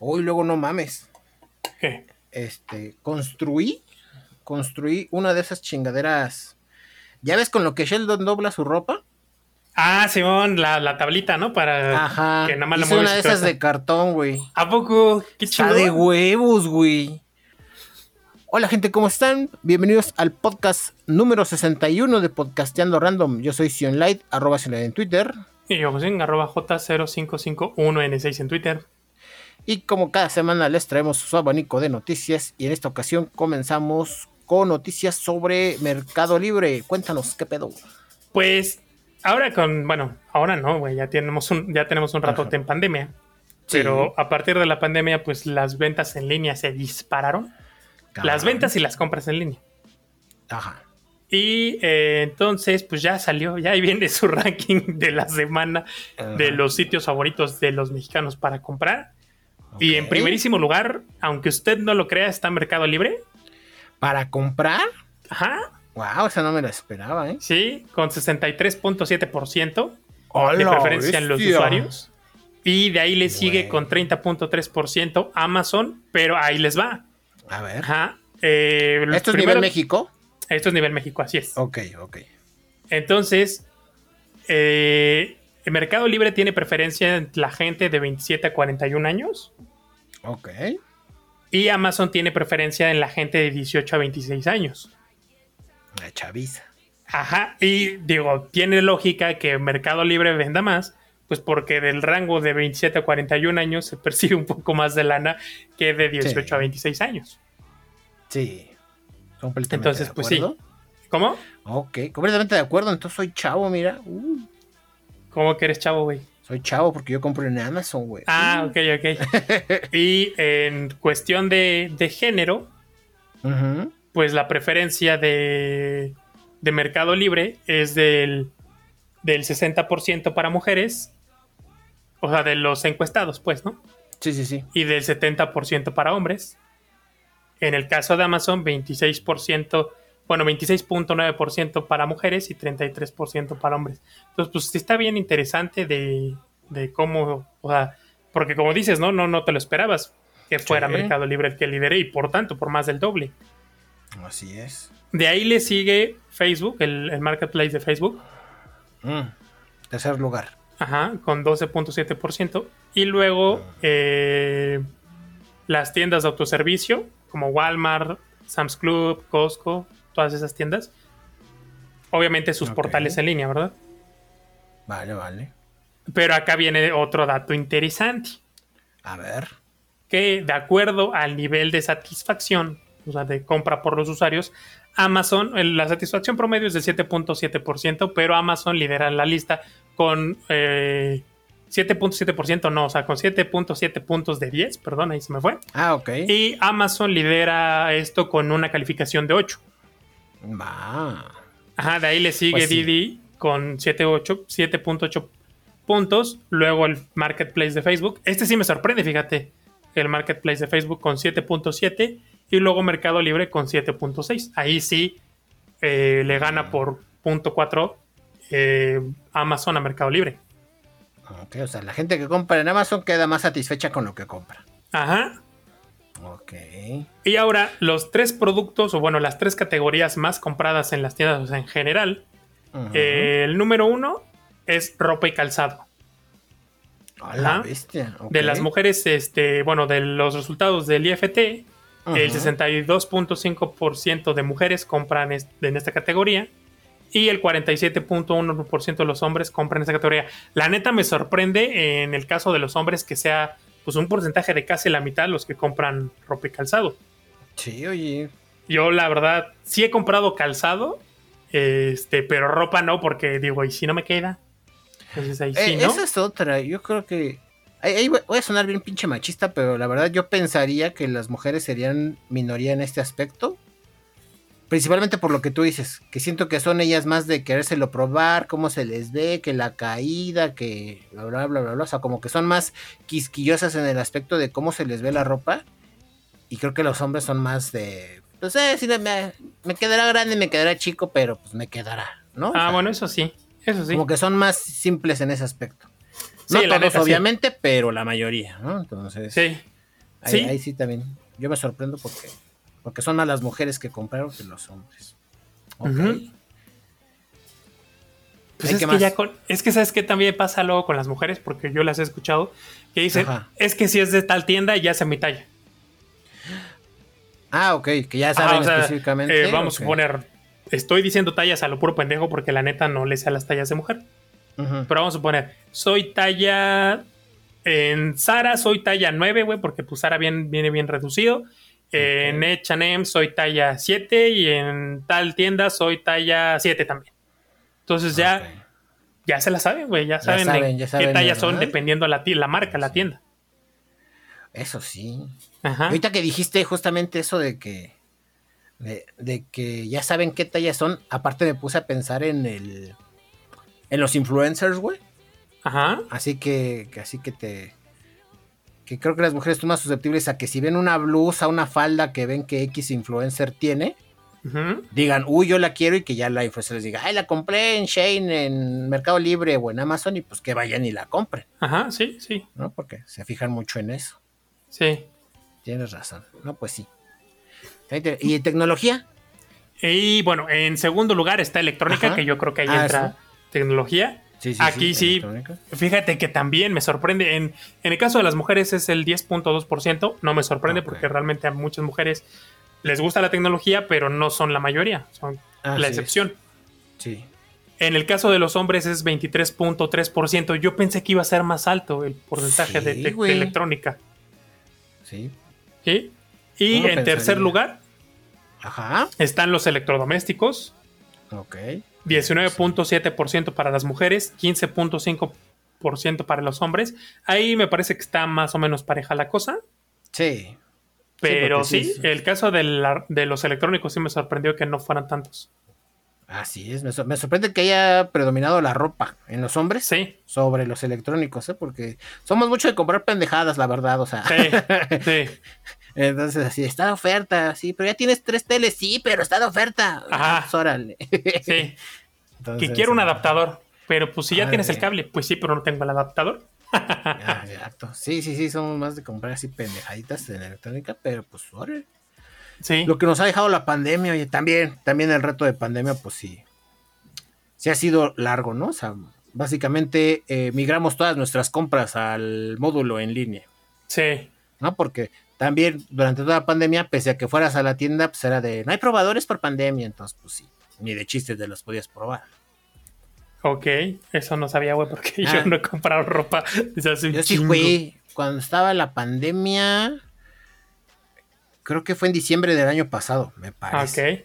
Hoy luego no mames. ¿Qué? Este, construí, construí una de esas chingaderas. ¿Ya ves con lo que Sheldon dobla su ropa? Ah, Simón, la, la tablita, ¿no? Para Ajá. que nada más la mueves una de esas de cartón, güey. ¿A poco? Qué Está de huevos, güey. Hola gente, ¿cómo están? Bienvenidos al podcast número 61 de Podcasteando Random. Yo soy Sion Light, arroba Sion Light en Twitter. Y yo, pues en arroba J0551N6 en Twitter. Y como cada semana les traemos su abanico de noticias. Y en esta ocasión comenzamos con noticias sobre Mercado Libre. Cuéntanos, ¿qué pedo? Pues ahora con, bueno, ahora no, güey, ya tenemos un, ya tenemos un ratote en pandemia. Sí. Pero a partir de la pandemia, pues las ventas en línea se dispararon. Las ventas y las compras en línea. Ajá. Y eh, entonces, pues ya salió, ya ahí viene su ranking de la semana de los sitios favoritos de los mexicanos para comprar. Y en primerísimo lugar, aunque usted no lo crea, está Mercado Libre. ¿Para comprar? Ajá, Wow, esa no me la esperaba, ¿eh? sí, con 63.7% de ¡Hola, preferencia en los usuarios. Y de ahí le sigue con 30.3% Amazon, pero ahí les va. A ver. Ajá. eh, ¿Esto es nivel México? Esto es nivel México, así es. Ok, ok. Entonces, eh, el Mercado Libre tiene preferencia en la gente de 27 a 41 años Ok. y Amazon tiene preferencia en la gente de 18 a 26 años. La chaviza. Ajá, y digo, tiene lógica que Mercado Libre venda más, pues porque del rango de 27 a 41 años se percibe un poco más de lana que de 18 Sí. a 26 años. Sí. Completamente Entonces, de pues sí. ¿Cómo? Ok, completamente de acuerdo. Entonces soy chavo, mira. Uh, ¿Cómo que eres chavo, güey? soy chavo porque yo compro en Amazon, güey. Ah, ok, ok. y en cuestión de, de género, pues la preferencia de, de Mercado Libre es del, del 60% para mujeres, o sea, de los encuestados, pues, ¿no? Sí, sí, sí. Y del 70% para hombres. En el caso de Amazon, 26%, bueno, 26.9% para mujeres y 33% para hombres. Entonces, pues sí está bien interesante de, de cómo, o sea, porque como dices, ¿no? No, no te lo esperabas que fuera Sí. Mercado Libre el que lidere y por tanto, por más del doble. Así es. De ahí le sigue Facebook, el, el marketplace de Facebook, Mm. Tercer lugar. ajá, con 12.7%. Y luego eh, las tiendas de autoservicio, como Walmart, Sam's Club, Costco, todas esas tiendas. Obviamente sus portales en línea, ¿verdad? Vale, vale. Pero acá viene otro dato interesante, A ver. que de acuerdo al nivel de satisfacción, o sea, de compra por los usuarios, Amazon, la satisfacción promedio es del 7.7%, pero Amazon lidera la lista con eh, 7.7%, no, o sea, con 7.7 puntos de 10, perdón, ahí se me fue. Ah, ok. Y Amazon lidera esto con una calificación de 8. Va. Ajá, de ahí le sigue Pues sí. Didi con 7.8 7.8 puntos. Luego el marketplace de Facebook. Este sí me sorprende, fíjate. El marketplace de Facebook con 7.7 y luego Mercado Libre con 7.6. Ahí sí eh, le gana por punto 4 eh, Amazon a Mercado Libre. Ok, o sea, la gente que compra en Amazon queda más satisfecha con lo que compra. Ajá. Ok. Y ahora los tres productos, o bueno, las tres categorías más compradas en las tiendas o sea, en general. Eh, el número uno es ropa y calzado. A la bestia. De las mujeres, este, bueno, de los resultados del IFT, el Ujú. 62.5% de mujeres compran est- en esta categoría y el 47.1% de los hombres compran en esta categoría. La neta me sorprende en el caso de los hombres que sea pues un porcentaje de casi la mitad los que compran ropa y calzado. Sí, oye. Yo la verdad sí he comprado calzado, este, pero ropa no porque digo, ¿y si no me queda? Entonces ahí sí, Eh, ¿no? Esa es otra. Yo creo que. Ahí, voy a sonar bien pinche machista, pero la verdad yo pensaría que las mujeres serían minoría en este aspecto. Principalmente por lo que tú dices, que siento que son ellas más de querérselo probar, cómo se les ve, que la caída, que bla bla bla bla bla. O sea, como que son más quisquillosas en el aspecto de cómo se les ve la ropa. Y creo que los hombres son más de. Pues eh, sí, me, me quedará grande, me quedará chico, pero pues me quedará, ¿no? O Ah, sea, bueno, eso sí, eso sí. Como que son más simples en ese aspecto. No Sí, todos, neta, sí. obviamente, pero la mayoría, ¿no? Entonces, Sí. ahí, Sí. ahí sí también. Yo me sorprendo porque, porque son más las mujeres que compraron que los hombres. Ok. Pues es ¿qué que más? ya con, es que sabes que también pasa luego con las mujeres, porque yo las he escuchado, que dicen, Ajá. es que si es de tal tienda, ya sea mi talla. Ah, ok, que ya saben o sea, específicamente. eh, vamos a poner, estoy diciendo tallas a lo puro pendejo porque la neta no le sé a las tallas de mujer. Pero vamos a poner, soy talla en Zara, soy talla 9, güey, porque pues Zara bien, viene bien reducido. En H&M soy talla 7 y en tal tienda soy talla 7 también. Entonces ya, ya se la saben, güey, ya saben, de saben, ya saben, qué tallas son dependiendo la, la marca, la tienda. Eso sí. Ajá. Ahorita que dijiste justamente eso de que. De, de que ya saben qué tallas son. Aparte me puse a pensar en el. En los influencers, güey. Ajá. Así que así que te. Que creo que las mujeres son más susceptibles a que si ven una blusa, una falda que ven que X influencer tiene, digan, uy, yo la quiero y que ya la influencer les diga, ay, la compré en Shane, en Mercado Libre o en Amazon y pues que vayan y la compren, Ajá, sí, sí, ¿no? Porque se fijan mucho en eso. sí. Tienes razón. No, pues sí. ¿Y tecnología? Y bueno, en segundo lugar está electrónica, Ajá. que yo creo que ahí Ah, entra tecnología. Sí, Aquí sí, fíjate que también me sorprende. En, en el caso de las mujeres es el 10.2%. No me sorprende porque realmente a muchas mujeres les gusta la tecnología, pero no son la mayoría, son Así la es. excepción. Sí. En el caso de los hombres es 23.3%. Yo pensé que iba a ser más alto el porcentaje Sí, de, de- de güey. electrónica. Sí. ¿sí? Y en tercer lugar Ajá. están los electrodomésticos. Ok. 19.7% para las mujeres, 15.5% para los hombres. Ahí me parece que está más o menos pareja la cosa. Sí. Pero sí, sí, sí. el caso de, la- de los electrónicos sí me sorprendió que no fueran tantos. Así es. Me, me sorprende que haya predominado la ropa en los hombres Sí, sobre los electrónicos, ¿eh? Porque somos mucho de comprar pendejadas, la verdad. O sea. sí, sí. Entonces, así, está de oferta, sí, pero ya tienes tres teles, sí, pero está de oferta. Ajá. Pues, órale. sí. Entonces, Que quiero un ah, adaptador. Pero pues si ya tienes el cable, pues sí, pero no tengo el adaptador. ah, exacto. Sí, sí, sí, somos más de comprar así pendejaditas en electrónica, pero pues, órale. Sí, Lo que nos ha dejado la pandemia, oye, también, también el reto de pandemia, pues sí. Sí ha sido largo, ¿no? O sea, básicamente eh, migramos todas nuestras compras al módulo en línea, sí. ¿no? Porque también durante toda la pandemia, pese a que fueras a la tienda, pues era de, no hay probadores por pandemia, entonces pues sí, ni de chistes te los podías probar. Ok, eso no sabía, güey, porque Ah. yo no he comprado ropa desde hace un Yo sí fui, cuando estaba la pandemia, creo que fue en diciembre del año pasado, me parece. Ok,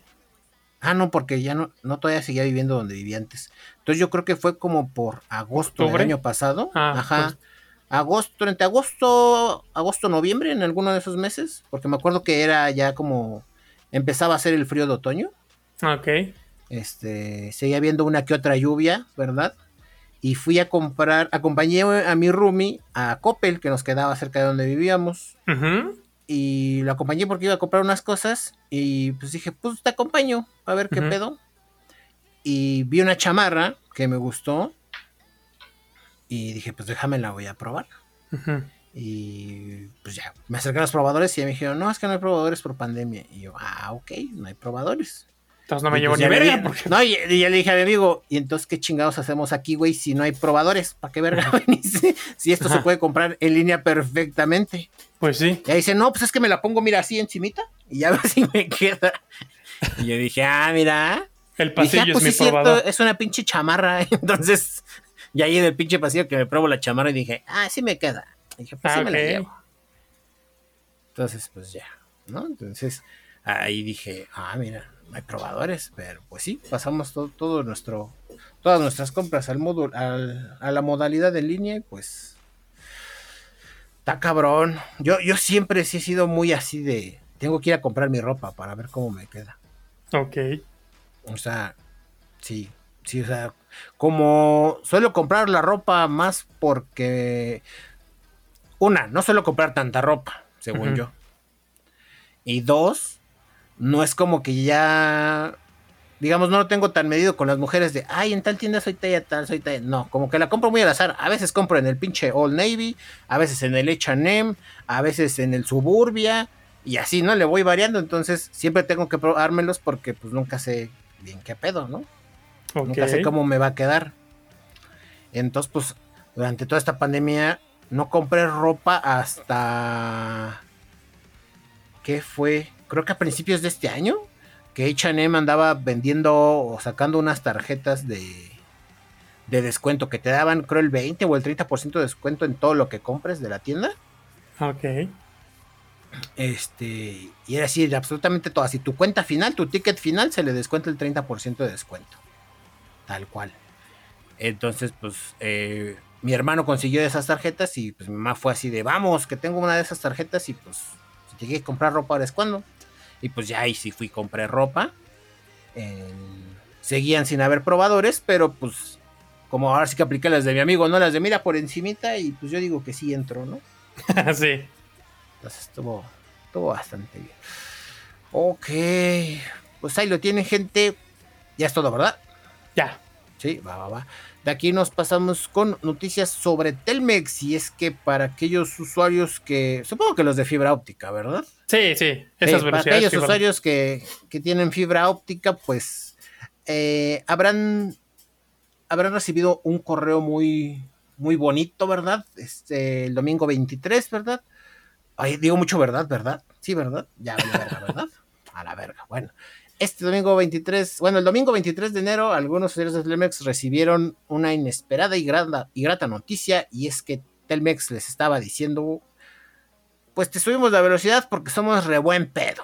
Ah, no, porque ya no, no todavía seguía viviendo donde vivía antes. Entonces yo creo que fue como por agosto ¿Octubre? del año pasado. Ah, Ajá. pues. Agosto, entre agosto, agosto, noviembre, en alguno de esos meses. Porque me acuerdo que era ya como empezaba a ser el frío de otoño. ok. Este, seguía viendo una que otra lluvia, ¿verdad? Y fui a comprar, acompañé a mi roomie a Coppel, que nos quedaba cerca de donde vivíamos. Ujú, Y lo acompañé porque iba a comprar unas cosas. Y pues dije, pues te acompaño a ver qué pedo. Y vi una chamarra que me gustó. Y dije, pues déjame la voy a probar. Y pues ya, me acerqué a los probadores y me dijeron, no, es que no hay probadores por pandemia. Y yo, ah, ok, no hay probadores. Entonces no me llevo pues, ni verga. porque- No, y, y ya le dije a mi amigo, ¿y entonces qué chingados hacemos aquí, güey, si no hay probadores? ¿Para qué verga venís? Si esto se puede comprar en línea perfectamente. Pues sí. Y ahí dice, no, pues es que me la pongo, mira, así encimita y ya ver si me queda. Y yo dije, ah, mira. El dije, pasillo ah, pues es mi sí, cierto, probador. es una pinche chamarra. Entonces, y ahí en el pinche pasillo que me pruebo la chamarra y dije, ah, sí me queda. Y dije, pues Ah, sí me la ok. llevo. Entonces, pues ya, ¿no? Entonces, ahí dije, ah, mira, no hay probadores, pero pues sí, pasamos todo, todo nuestro, todas nuestras compras al módulo, al- a la modalidad en línea y pues está cabrón. Yo, yo siempre sí he sido muy así de, tengo que ir a comprar mi ropa para ver cómo me queda. Ok. O sea, sí, sí, o sea, como suelo comprar la ropa más porque, una, no suelo comprar tanta ropa, según yo. Y dos, no es como que ya digamos, no lo tengo tan medido con las mujeres de, ay, en tal tienda soy talla tal, soy talla. No, como que la compro muy al azar. A veces compro en el pinche Old Navy, a veces en el H&M, a veces en el Suburbia, y así, ¿no? Le voy variando, entonces siempre tengo que probármelos porque pues nunca sé bien qué pedo, ¿no? Nunca sé cómo me va a quedar. Entonces, pues, durante toda esta pandemia no compré ropa hasta... ¿Qué fue? Creo que a principios de este año que H&M andaba vendiendo o sacando unas tarjetas de, de descuento que te daban, creo, el 20 o el 30% de descuento en todo lo que compres de la tienda. Ok. Este, y era así, absolutamente todo. Si tu cuenta final, tu ticket final, se le descuenta el 30% de descuento. Tal cual. Entonces, pues, eh, mi hermano consiguió esas tarjetas y pues mi mamá fue así de, vamos, que tengo una de esas tarjetas y pues, si llegué a comprar ropa, ahora es cuando. Y pues ya ahí sí fui, compré ropa. seguían sin haber probadores, pero pues como ahora sí que apliqué las de mi amigo, no las de mira por encimita y pues yo digo que sí entro, ¿no? sí. Entonces estuvo, estuvo bastante bien. Ok, pues ahí lo tienen gente. Ya es todo, ¿verdad? Ya. Sí, va, va, va. De aquí nos pasamos con noticias sobre Telmex y es que para aquellos usuarios que, supongo que los de fibra óptica, ¿verdad? Sí, sí, esas Para aquellos usuarios que, tienen fibra óptica, pues eh, habrán, habrán recibido un correo muy, muy bonito, ¿verdad? Este, el domingo 23, ¿verdad? Ay, digo mucho verdad, ¿verdad? Sí, ¿verdad? Ya, a la verga, ¿verdad? A la verga. Bueno, este domingo 23, bueno, el domingo 23 de enero, algunos usuarios de Telmex recibieron una inesperada y grata, y grata noticia, y es que Telmex les estaba diciendo, pues te subimos la velocidad porque somos re buen pedo.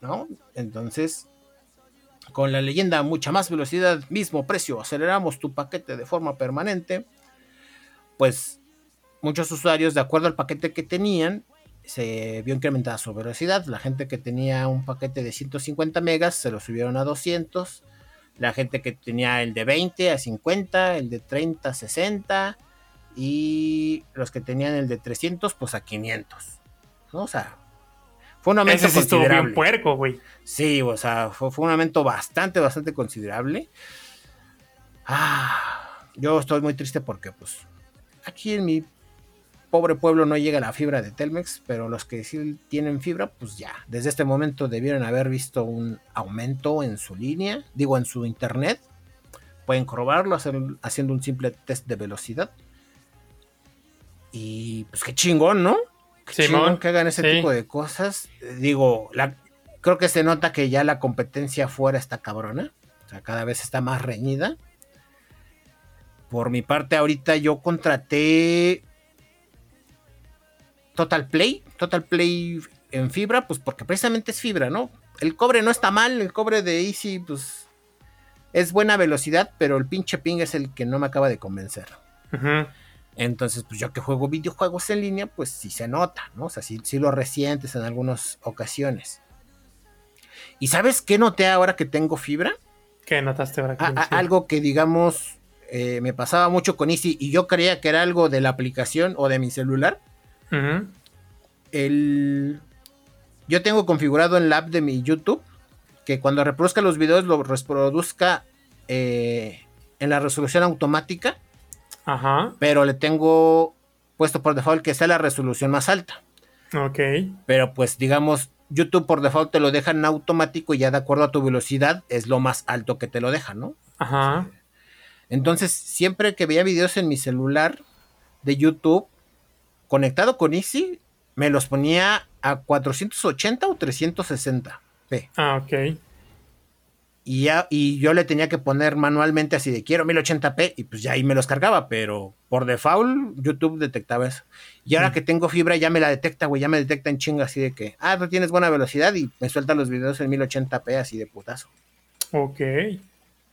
¿No? Entonces, con la leyenda mucha más velocidad, mismo precio, aceleramos tu paquete de forma permanente, pues muchos usuarios, de acuerdo al paquete que tenían, se vio incrementada su velocidad. La gente que tenía un paquete de 150 megas se lo subieron a 200. La gente que tenía el de 20 a 50, el de 30 a 60 y los que tenían el de 300 pues a 500. ¿no? O sea, fue un aumento Ese considerable. bien puerco, güey. Sí, o sea, fue, fue, un aumento bastante, bastante considerable. Ah, yo estoy muy triste porque pues aquí en mi pobre pueblo no llega la fibra de Telmex, pero los que sí tienen fibra, pues ya, desde este momento debieron haber visto un aumento en su línea, digo en su internet. Pueden probarlo haciendo un simple test de velocidad. Y pues qué chingón, ¿no? Qué chingón que hagan ese tipo de cosas. Digo, la, creo que se nota que ya la competencia fuera está cabrona. O sea, cada vez está más reñida. Por mi parte, ahorita yo contraté Total Play, Total Play en fibra, pues porque precisamente es fibra, ¿no? El cobre no está mal, el cobre de Easy, pues es buena velocidad, pero el pinche ping es el que no me acaba de convencer. Entonces, pues yo que juego videojuegos en línea, pues sí se nota, ¿no? O sea, sí, lo resientes en algunas ocasiones. ¿Y sabes qué noté ahora que tengo fibra? ¿Qué notaste ahora que Algo que, digamos, eh, me pasaba mucho con Easy y yo creía que era algo de la aplicación o de mi celular el, yo tengo configurado en la app de mi YouTube que cuando reproduzca los videos lo reproduzca eh, en la resolución automática. Ajá. Pero le tengo puesto por default que sea la resolución más alta. Ok. Pero pues digamos, YouTube por default te lo deja en automático y ya de acuerdo a tu velocidad es lo más alto que te lo deja, ¿no? Ajá. Entonces, siempre que veía videos en mi celular de YouTube, conectado con Easy, me los ponía a 480 o 360 p. Ah, ok. Y, ya, y yo le tenía que poner manualmente así de quiero 1080p y pues ya ahí me los cargaba, pero por default YouTube detectaba eso. Y ahora mm. que tengo fibra ya me la detecta, güey, ya me detecta en chinga así de que, ah, tú tienes buena velocidad y me suelta los videos en 1080p así de putazo. Ok.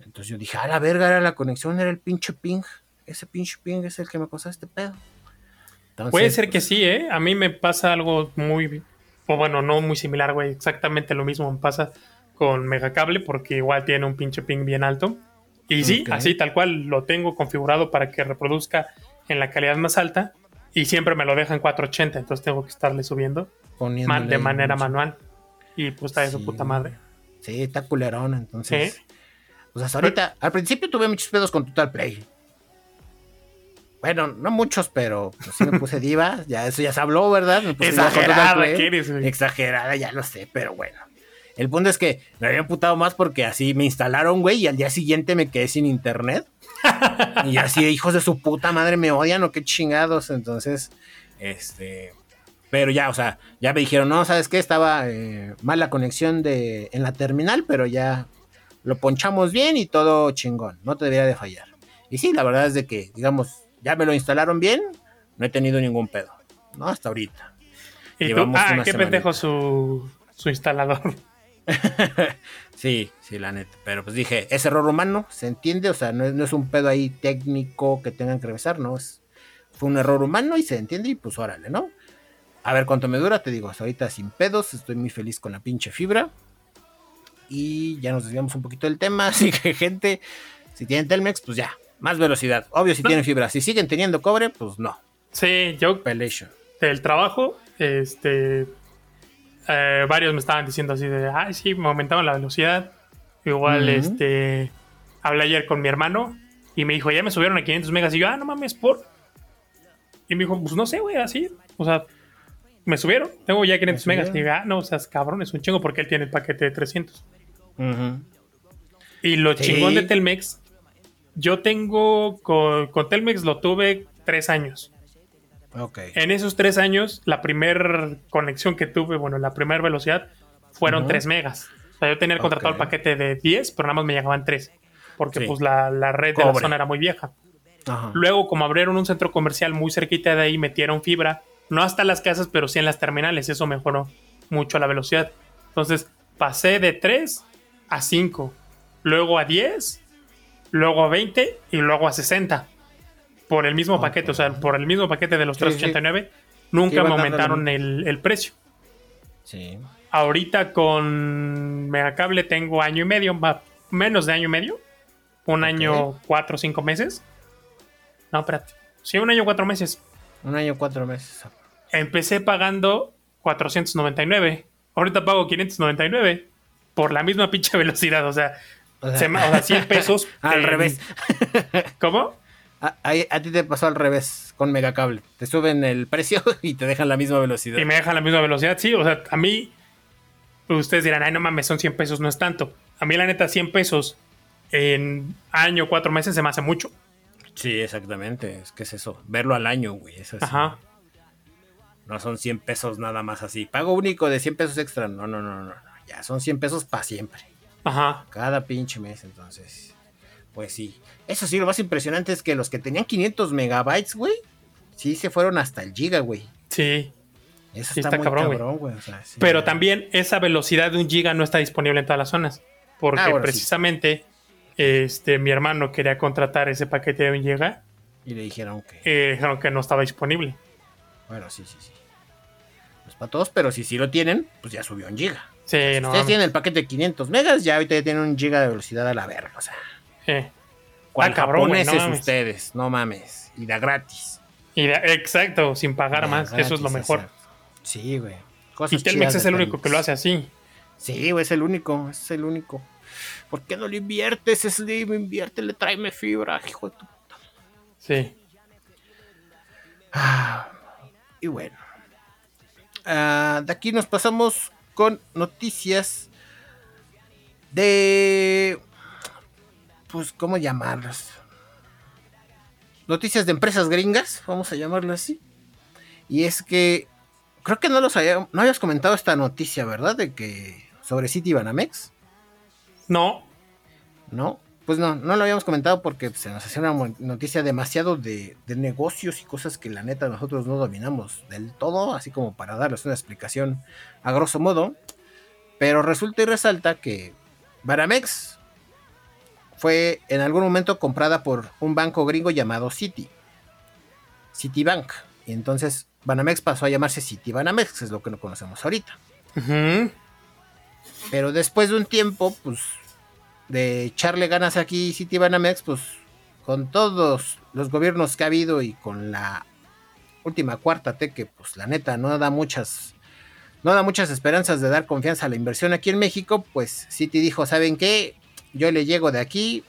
Entonces yo dije, a la verga, era la conexión, era el pinche ping. Ese pinche ping es el que me causa este pedo. Puede ser que pues, sí, ¿eh? A mí me pasa algo muy, o bueno, no muy similar, güey. Exactamente lo mismo me pasa con Megacable porque igual tiene un pinche ping bien alto. Y sí, así tal cual lo tengo configurado para que reproduzca en la calidad más alta y siempre me lo deja en 480, entonces tengo que estarle subiendo de manera manual. Y pues está de su puta madre. Sí, está culerón, entonces. Pues hasta ahorita, al principio tuve muchos pedos con Total Play. Bueno, no muchos, pero pues, sí me puse diva. Ya eso ya se habló, ¿verdad? Me puse Exagerada, eres? Exagerada, ya lo sé, pero bueno. El punto es que me había putado más porque así me instalaron, güey, y al día siguiente me quedé sin internet. y así, hijos de su puta madre, me odian o qué chingados. Entonces, este. Pero ya, o sea, ya me dijeron, no, ¿sabes qué? Estaba eh, mal la conexión de, en la terminal, pero ya lo ponchamos bien y todo chingón. No te debería de fallar. Y sí, la verdad es de que, digamos, ya me lo instalaron bien, no he tenido ningún pedo, ¿no? Hasta ahorita. ¿Y tú? Ah, qué pendejo su, su instalador. sí, sí, la neta. Pero pues dije, es error humano, se entiende, o sea, no es, no es un pedo ahí técnico que tengan que revisar, ¿no? Es, fue un error humano y se entiende y pues órale, ¿no? A ver cuánto me dura, te digo, hasta ahorita sin pedos, estoy muy feliz con la pinche fibra. Y ya nos desviamos un poquito del tema, así que gente, si tienen Telmex, pues ya, más velocidad. Obvio si tienen fibra. Si siguen teniendo cobre, pues no. Sí, yo. Pelation. Del trabajo, este. eh, varios me estaban diciendo así de, ay, sí, me aumentaron la velocidad. Igual, este. Hablé ayer con mi hermano y me dijo, ya me subieron a 500 megas. Y yo, ah, no mames, por. Y me dijo, pues no sé, güey, así. O sea, me subieron. Tengo ya 500 Me megas. Y digo, ah, no, o sea, es cabrón, es un chingo porque él tiene el paquete de 300. Ujú. Y lo Sí. chingón de Telmex, yo tengo con, con Telmex lo tuve tres años. Ok. En esos tres años, la primera conexión que tuve, bueno, la primera velocidad, fueron Ujú. 3 megas. O sea, yo tenía el contratado el paquete de 10, pero nada más me llegaban 3. Porque Sí. pues la, la red de la zona era muy vieja. Ajá. Luego, como abrieron un centro comercial muy cerquita de ahí, metieron fibra. No hasta las casas, pero sí en las terminales. Eso mejoró mucho la velocidad. Entonces, pasé de 3 a 5. Luego a 10. Luego a 20. Y luego a 60. Por el mismo paquete. O sea, por el mismo paquete de los Sí, 389. Nunca me aumentaron el, el precio. Sí. Ahorita con Megacable tengo año y medio. Menos de año y medio. Un año, cuatro o cinco meses. No, espérate. Sí, un año, cuatro meses. Un año, cuatro meses. Empecé pagando 499. Ahorita pago 599 por la misma pinche velocidad. O sea, O sea, se me- o sea, 100 pesos. al revés. ¿Cómo? A, ti te pasó al revés con Megacable. Te suben el precio y te dejan la misma velocidad. Y me deja la misma velocidad. Sí, o sea, a mí. Ustedes dirán, ay, no mames, son 100 pesos, no es tanto. A mí, la neta, 100 pesos en año, cuatro meses se me hace mucho. Sí, exactamente. Es que es eso. Verlo al año, güey. Es así. Ajá. No son 100 pesos nada más así. Pago único de 100 pesos extra. No, no, no, no. no. Ya son 100 pesos para siempre. Ajá. Cada pinche mes, entonces. Pues sí. Eso sí, lo más impresionante es que los que tenían 500 megabytes, güey, sí se fueron hasta el giga, güey. Sí. Eso Sí, está, está muy cabrón, cabrón, güey. güey. o sea, sí. Pero también esa velocidad de un giga no está disponible en todas las zonas. Porque Ah, bueno, sí. precisamente este, mi hermano quería contratar ese paquete de un giga. Y le dijeron que. eh, dijeron que no estaba disponible. Bueno, sí, sí, sí. No es para todos, pero si sí lo tienen, pues ya subió un giga. Sí, no. ustedes tienen el paquete de 500 megas, ya ahorita ya tienen un giga de velocidad a la verga. O sea, Eh. ¿cuál Ah, cabrón, japoneses no mames. ustedes? No mames. Y da gratis. Y de- exacto, sin pagar Da más. Eso es lo mejor. exacto. Sí, güey. Y Telmex es el único Telmex. que lo hace así. Sí, güey, es el único, es el único. ¿Por qué no le inviertes, Slim? Inviértele, tráeme fibra, hijo de tu... Sí. Ah, y bueno. Ah, de aquí nos pasamos con noticias de... Pues, ¿cómo llamarlas? Noticias de empresas gringas, vamos a llamarlo así. Y es que... Creo que no los había, no habías comentado esta noticia, ¿verdad? De que... Sobre City Banamex. No. ¿no? Pues no, no lo habíamos comentado porque pues, se nos hacía una noticia demasiado de, de negocios y cosas que la neta nosotros no dominamos del todo, así como para darles una explicación a grosso modo. Pero resulta y resalta que Banamex fue en algún momento comprada por un banco gringo llamado Citi. Citibank. Y entonces Banamex pasó a llamarse Citi Banamex, que es lo que no conocemos ahorita. Pero después de un tiempo, pues, de echarle ganas aquí Citibanamex, pues, con todos los gobiernos que ha habido y con la última cuarta T, que pues la neta no da muchas no da muchas esperanzas de dar confianza a la inversión aquí en México, pues Citi dijo, ¿saben qué? Yo le llego de aquí,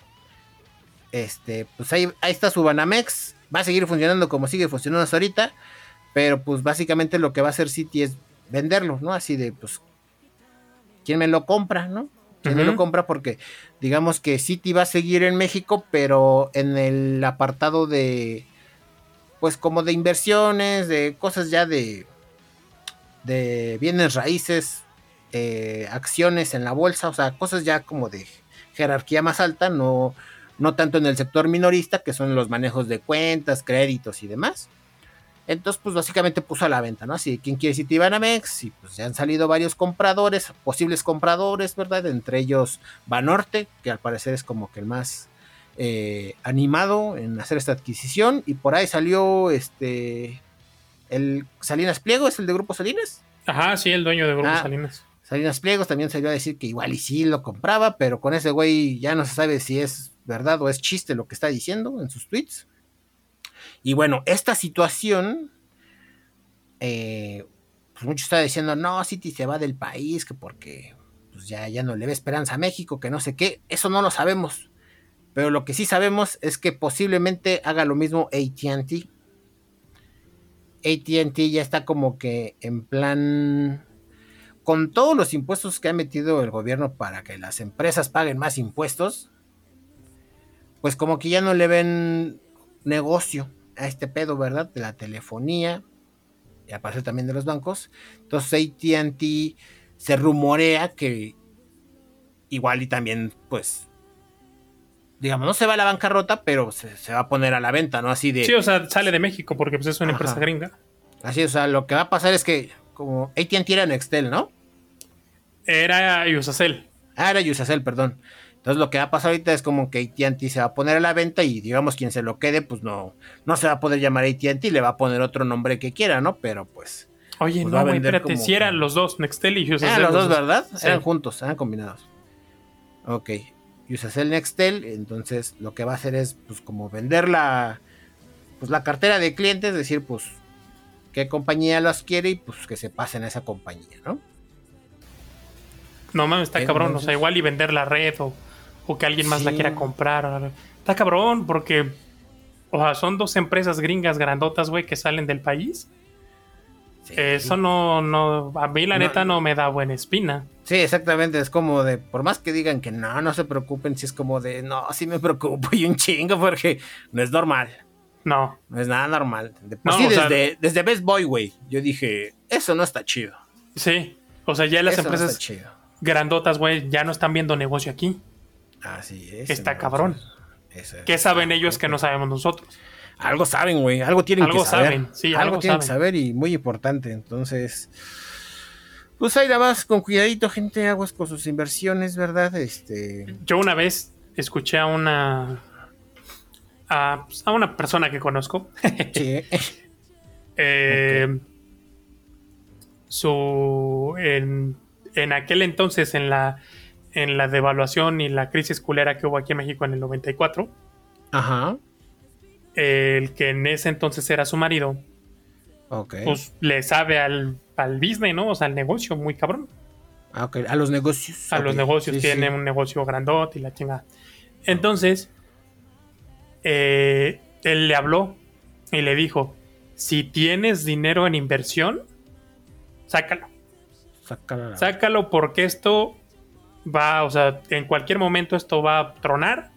este, pues ahí, ahí está su Banamex, va a seguir funcionando como sigue funcionando hasta ahorita, pero pues básicamente lo que va a hacer Citi es venderlo, ¿no? Así de, pues, ¿quién me lo compra, no? ¿Quién me lo compra? Porque digamos que Citi va a seguir en México, pero en el apartado de, pues como de inversiones, de cosas ya de, de bienes raíces, eh, acciones en la bolsa, o sea, cosas ya como de jerarquía más alta, no, no tanto en el sector minorista, que son los manejos de cuentas, créditos y demás. Entonces, pues básicamente puso a la venta, ¿no? Así, ¿quién quiere Citibanamex? Y pues ya han salido varios compradores, posibles compradores, ¿verdad? Entre ellos Banorte, que al parecer es como que el más eh, animado en hacer esta adquisición. Y por ahí salió este. El Salinas Pliego, ¿es el de Grupo Salinas? Ajá, sí, el dueño de Grupo Ah, Salinas. Salinas Pliegos también salió a decir que igual y sí lo compraba, pero con ese güey ya no se sabe si es verdad o es chiste lo que está diciendo en sus tweets. Y bueno, esta situación, eh, pues muchos están diciendo, no, City se va del país, que porque pues ya, ya no le ve esperanza a México, que no sé qué, eso no lo sabemos. Pero lo que sí sabemos es que posiblemente haga lo mismo ATT. ATT ya está como que en plan con todos los impuestos que ha metido el gobierno para que las empresas paguen más impuestos, pues como que ya no le ven negocio a este pedo, ¿verdad? De la telefonía y aparte también de los bancos. Entonces ATT se rumorea que igual y también, pues, digamos, no se va a la bancarrota, pero se, se va a poner a la venta, ¿no? Así de... Sí, o sea, sale de México porque pues, es una Ajá. empresa gringa. Así, o sea, lo que va a pasar es que como AT&T era Nextel, ¿no? Era Usacell. Ah, era Usacell, perdón. Entonces lo que va a pasar ahorita es como que AT&T se va a poner a la venta y digamos quien se lo quede, pues no, no se va a poder llamar AT&T, le va a poner otro nombre que quiera, ¿no? Pero pues... Oye, Pues no, güey, espérate. como Si eran los dos, Nextel y Usacell. Ah, los dos, ¿verdad? Sí. Eran juntos, eran combinados. Ok. Usacell Nextel, entonces lo que va a hacer es pues como vender la, pues, la cartera de clientes, decir pues qué compañía las quiere y pues que se pasen a esa compañía, ¿no? No mames, está cabrón. O sea, igual y vender la red o, o que alguien más la quiera comprar. Está cabrón porque, o sea, son dos empresas gringas grandotas, güey, que salen del país. Sí. Eso no, no, a mí la No. neta no me da buena espina. Sí, exactamente, es como de, por más que digan que no, no se preocupen, si es como de, no, sí me preocupo y un chingo porque no es normal, No, no es nada normal. De No, sí, sea- desde, desde Best Boy, güey, yo dije, eso no está chido. sí. O sea, ya las eso no empresas chido. grandotas, güey, ya no están viendo negocio aquí. Así es. Está entonces, cabrón. ¿Qué saben ellos que no sabemos nosotros? Algo saben, güey, algo tienen Algo que saber. saben, sí, algo, algo tienen que saber y muy importante, entonces... Pues ahí nada más, con cuidadito, gente, aguas con sus inversiones, ¿verdad? Este... Yo una vez escuché a una. a, pues, a una persona que conozco. Sí. eh, Su. En, en aquel entonces, en la. En la devaluación y la crisis culera que hubo aquí en México en el 94, Ajá. el que en ese entonces era su marido, Ok. pues le sabe al, al business, ¿no? O sea, al negocio, muy cabrón. Ah, ok, A los negocios. a los negocios, sí, tiene sí. un negocio grandote y la chingada. Entonces, eh, él le habló y le dijo, si tienes dinero en inversión, sácalo. Sácala la- Sácalo porque esto va, o sea, en cualquier momento esto va a tronar.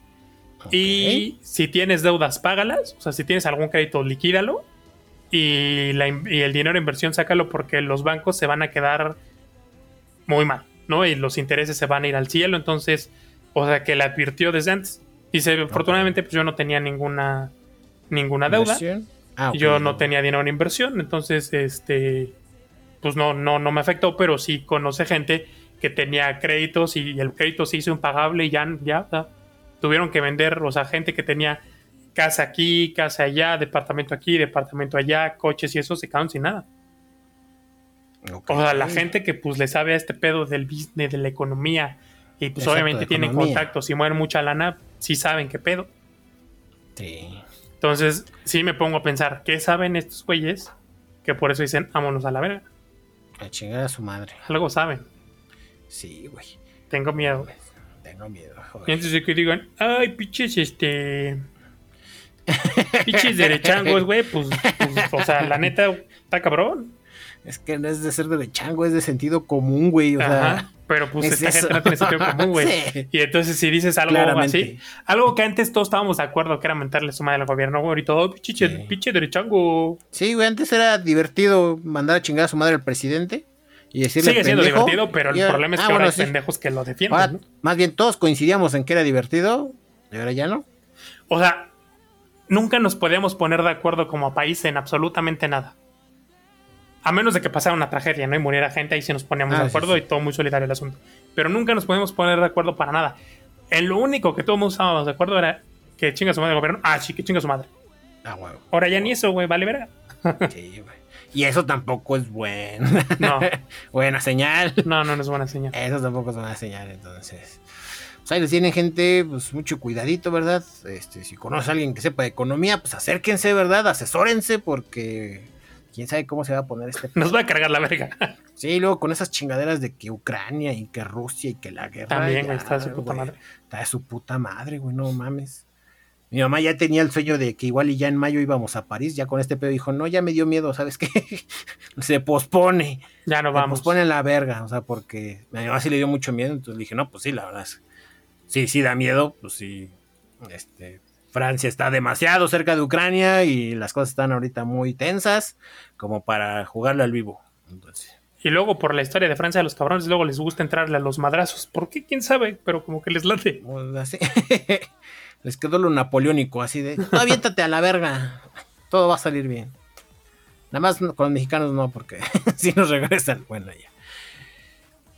Y si tienes deudas, págalas. O sea, si tienes algún crédito, liquídalo. Y, la y el dinero en inversión, sácalo porque los bancos se van a quedar muy mal, ¿no? Y los intereses se van a ir al cielo. Entonces, o sea, que le advirtió desde antes. Y se, afortunadamente, pues yo no tenía ninguna, ninguna deuda. Ah, Yo no tenía dinero en inversión. Entonces, este, pues no, no, no me afectó, pero sí conoce gente que tenía créditos y el crédito se hizo impagable y ya, ya tuvieron que vender, o sea, gente que tenía casa aquí, casa allá, departamento aquí, departamento allá, coches y eso se quedaron sin nada. O sea, la gente que pues le sabe a este pedo del business, de la economía y pues Exacto, obviamente tienen contactos y mueven mucha lana, sí saben qué pedo. Sí. Entonces, sí me pongo a pensar, ¿qué saben estos güeyes? Que por eso dicen, vámonos a la verga. A chingar a su madre. Algo saben. Sí, güey. Tengo miedo. Tengo miedo. Y joder. antes de que digan, ay, pinches, este. Pinches derechangos, güey, pues, pues, o sea, la neta, está cabrón. Es que no es de ser de chango, es de sentido común, güey. O sea, Ajá. Pero pues es esta eso. gente no tiene sentido común, güey. Sí. Y entonces si dices algo Claramente. así, algo que antes todos estábamos de acuerdo que era mentarle su madre al gobierno, güey, ahorita, oh, pinche, Sí. pinche derechango. Sí, güey, antes era divertido mandar a chingar a su madre al presidente y decirle Sigue siendo pendejo. divertido, pero el Y- problema es que ah, ahora hay sí. pendejos que lo defienden. Ahora, ¿no? más bien todos coincidíamos en que era divertido y ahora ya no. O sea, nunca nos podíamos poner de acuerdo como país en absolutamente nada. A menos de que pasara una tragedia, ¿no? Y muriera gente, ahí sí nos poníamos Ah, de sí, acuerdo sí. y todo muy solidario el asunto. Pero nunca nos podíamos poner de acuerdo para nada. En lo único que todos estábamos de acuerdo era que chinga su madre el gobierno. Ah, sí, que chinga su madre. Ah, huevo. Ahora ya ni eso, güey, vale verga. Sí, güey. Y eso tampoco es bueno. No, Buena señal. no, no, no es buena señal. Eso tampoco es buena señal, entonces. Pues ahí les tienen gente, pues mucho cuidadito, ¿verdad? Este, si conoce a alguien que sepa de economía, pues acérquense, ¿verdad? Asesórense, porque quién sabe cómo se va a poner este. Nos va a cargar la verga. Sí, luego con esas chingaderas de que Ucrania y que Rusia y que la guerra. También, ya, está de su puta güey, madre. Está de su puta madre, güey, no mames. Mi mamá ya tenía el sueño de que igual y ya en mayo íbamos a París, ya con este pedo dijo, no, ya me dio miedo, ¿sabes qué? se pospone. Ya no Se vamos. pospone en la verga, o sea, porque a mi mamá sí le dio mucho miedo, entonces le dije, no, pues sí, la verdad es. Sí, sí da miedo, pues sí. Este, Francia está demasiado cerca de Ucrania y las cosas están ahorita muy tensas como para jugarle al vivo. Entonces, Y luego por la historia de Francia, a los cabrones luego les gusta entrarle a los madrazos. ¿Por qué? ¿Quién sabe? Pero como que les late. pues, así. Les quedó lo napoleónico, así de, no, aviéntate a la verga, todo va a salir bien. Nada más con los mexicanos no, porque si nos regresan, bueno, ya.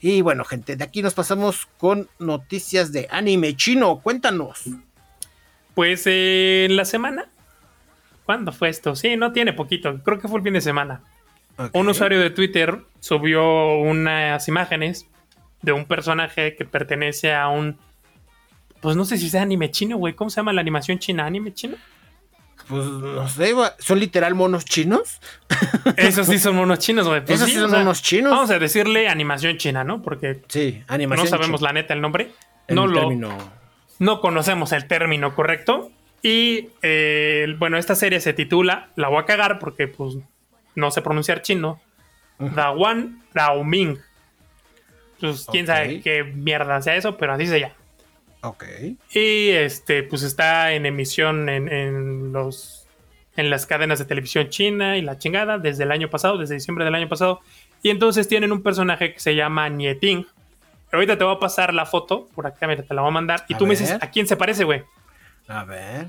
Y bueno, gente, de aquí nos pasamos con noticias de anime chino, cuéntanos. Pues eh, en la semana. ¿Cuándo fue esto? Sí, no tiene poquito. Creo que fue el fin de semana. Un usuario de Twitter subió unas imágenes de un personaje que pertenece a un. Pues no sé si sea anime chino, güey. ¿Cómo se llama la animación china? ¿Anime chino? Pues no sé, ¿son literal monos chinos? Esos sí son monos chinos, güey. Pues ¿Esos sí son sea, monos chinos? Vamos a decirle animación china, ¿no? Porque Sí, animación. no sabemos china. la neta el nombre. El no lo. término. no conocemos el término correcto. Y eh, bueno, esta serie se titula, la voy a cagar porque pues no sé pronunciar chino, Ujú. Dawan Daoming. Pues quién sabe qué mierda sea eso, pero así se llama. Ok. Y este, pues está en emisión en, en los en las cadenas de televisión china y la chingada desde el año pasado, desde diciembre del año pasado. Y entonces tienen un personaje que se llama Nieting. Ahorita te voy a pasar la foto, por acá, mira, te la voy a mandar. Y A tú me dices. ¿a quién se parece, güey? A ver.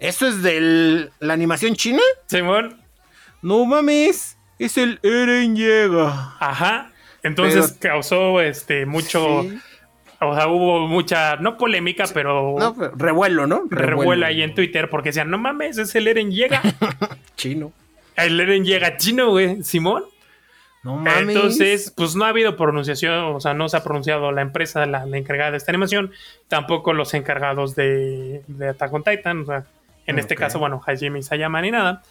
¿Eso es de la animación china? Simón, No mames. Es el Eren Llega. Ajá. Entonces causó este mucho. Sí. O sea, hubo mucha. No polémica, pero. No, pero revuelo, ¿no? revuelo ahí en Twitter porque decían, no mames, es el Eren llega. Chino. el Eren llega chino, güey. Simón. No mames. Entonces, pues no ha habido pronunciación, o sea, no se ha pronunciado la empresa, la, la encargada de esta animación, tampoco los encargados de, de Attack on Titan, o sea, en este caso, bueno, Hajime Sayama ni nada.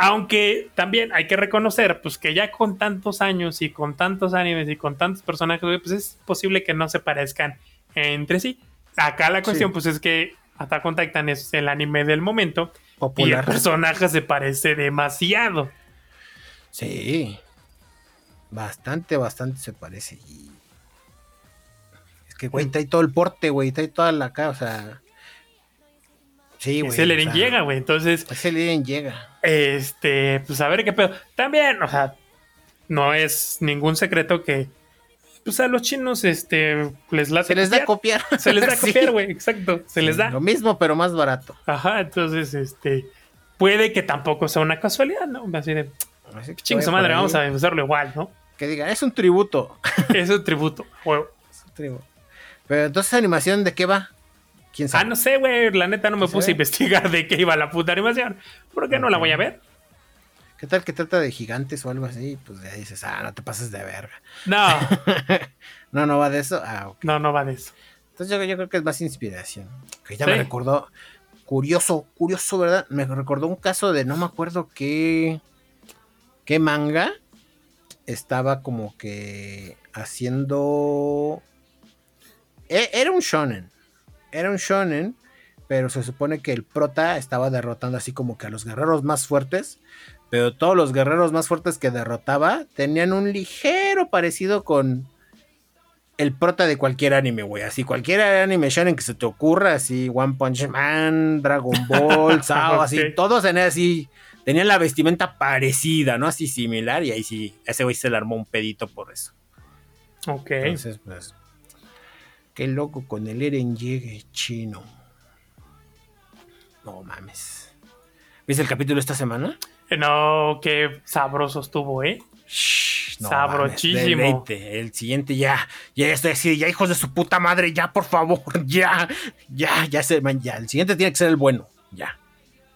Aunque también hay que reconocer, pues que ya con tantos años y con tantos animes y con tantos personajes, pues es posible que no se parezcan entre sí. Acá la cuestión, Sí. pues es que Attack on Titan es el anime del momento y el personaje se parece demasiado. Sí. Bastante, bastante se parece. Y... Es que, güey, trae todo el porte, güey. Trae toda la cara, o sea. Sí, güey. el o Eren sea, llega, güey. Entonces, Es el Eren llega. Este, pues a ver qué pedo. También, o sea, no es ningún secreto que, pues a los chinos, este, les late Se les da copiar. Se les da Sí. copiar, güey, exacto. Se les da. Lo mismo, pero más barato. Ajá, entonces, este, puede que tampoco sea una casualidad, ¿no? Así de, Así ching su madre, vamos a usarlo igual, ¿no? Que diga, es un tributo. Es un tributo, huevo. Es un tributo. Pero entonces, ¿animación de qué va? ¿Quién Ah, no sé, güey, la neta no me ¿Sí puse a investigar de qué iba la puta animación. ¿Por qué no la voy a ver? ¿Qué tal que trata de gigantes o algo así? Pues ya dices, ah, no te pases de verga. No, No, no va de eso. Ah, ok. no, no va de eso. Entonces yo, yo creo que es más inspiración. Que ya Sí. me recordó. Curioso, curioso, ¿verdad? Me recordó un caso de no me acuerdo qué. qué manga estaba como que haciendo... E- Era un shonen. Era un shonen, pero se supone que el prota estaba derrotando así como que a los guerreros más fuertes. Pero todos los guerreros más fuertes que derrotaba tenían un ligero parecido con el prota de cualquier anime, güey. Así, cualquier anime shonen que se te ocurra, así, One Punch Man, Dragon Ball, Sao, así, todos tenían así, tenían la vestimenta parecida, ¿no? Así similar, y ahí sí, ese güey se le armó un pedito por eso. Ok. Entonces, pues, qué loco con el Eren llegue chino. No mames. ¿Viste el capítulo esta semana? No, qué sabroso estuvo, ¿eh? Shh, no Sabrochísimo. El siguiente ya, ya estoy así, ya hijos de su puta madre, ya por favor, ya, ya, ya se, man, ya. El siguiente tiene que ser el bueno, ya.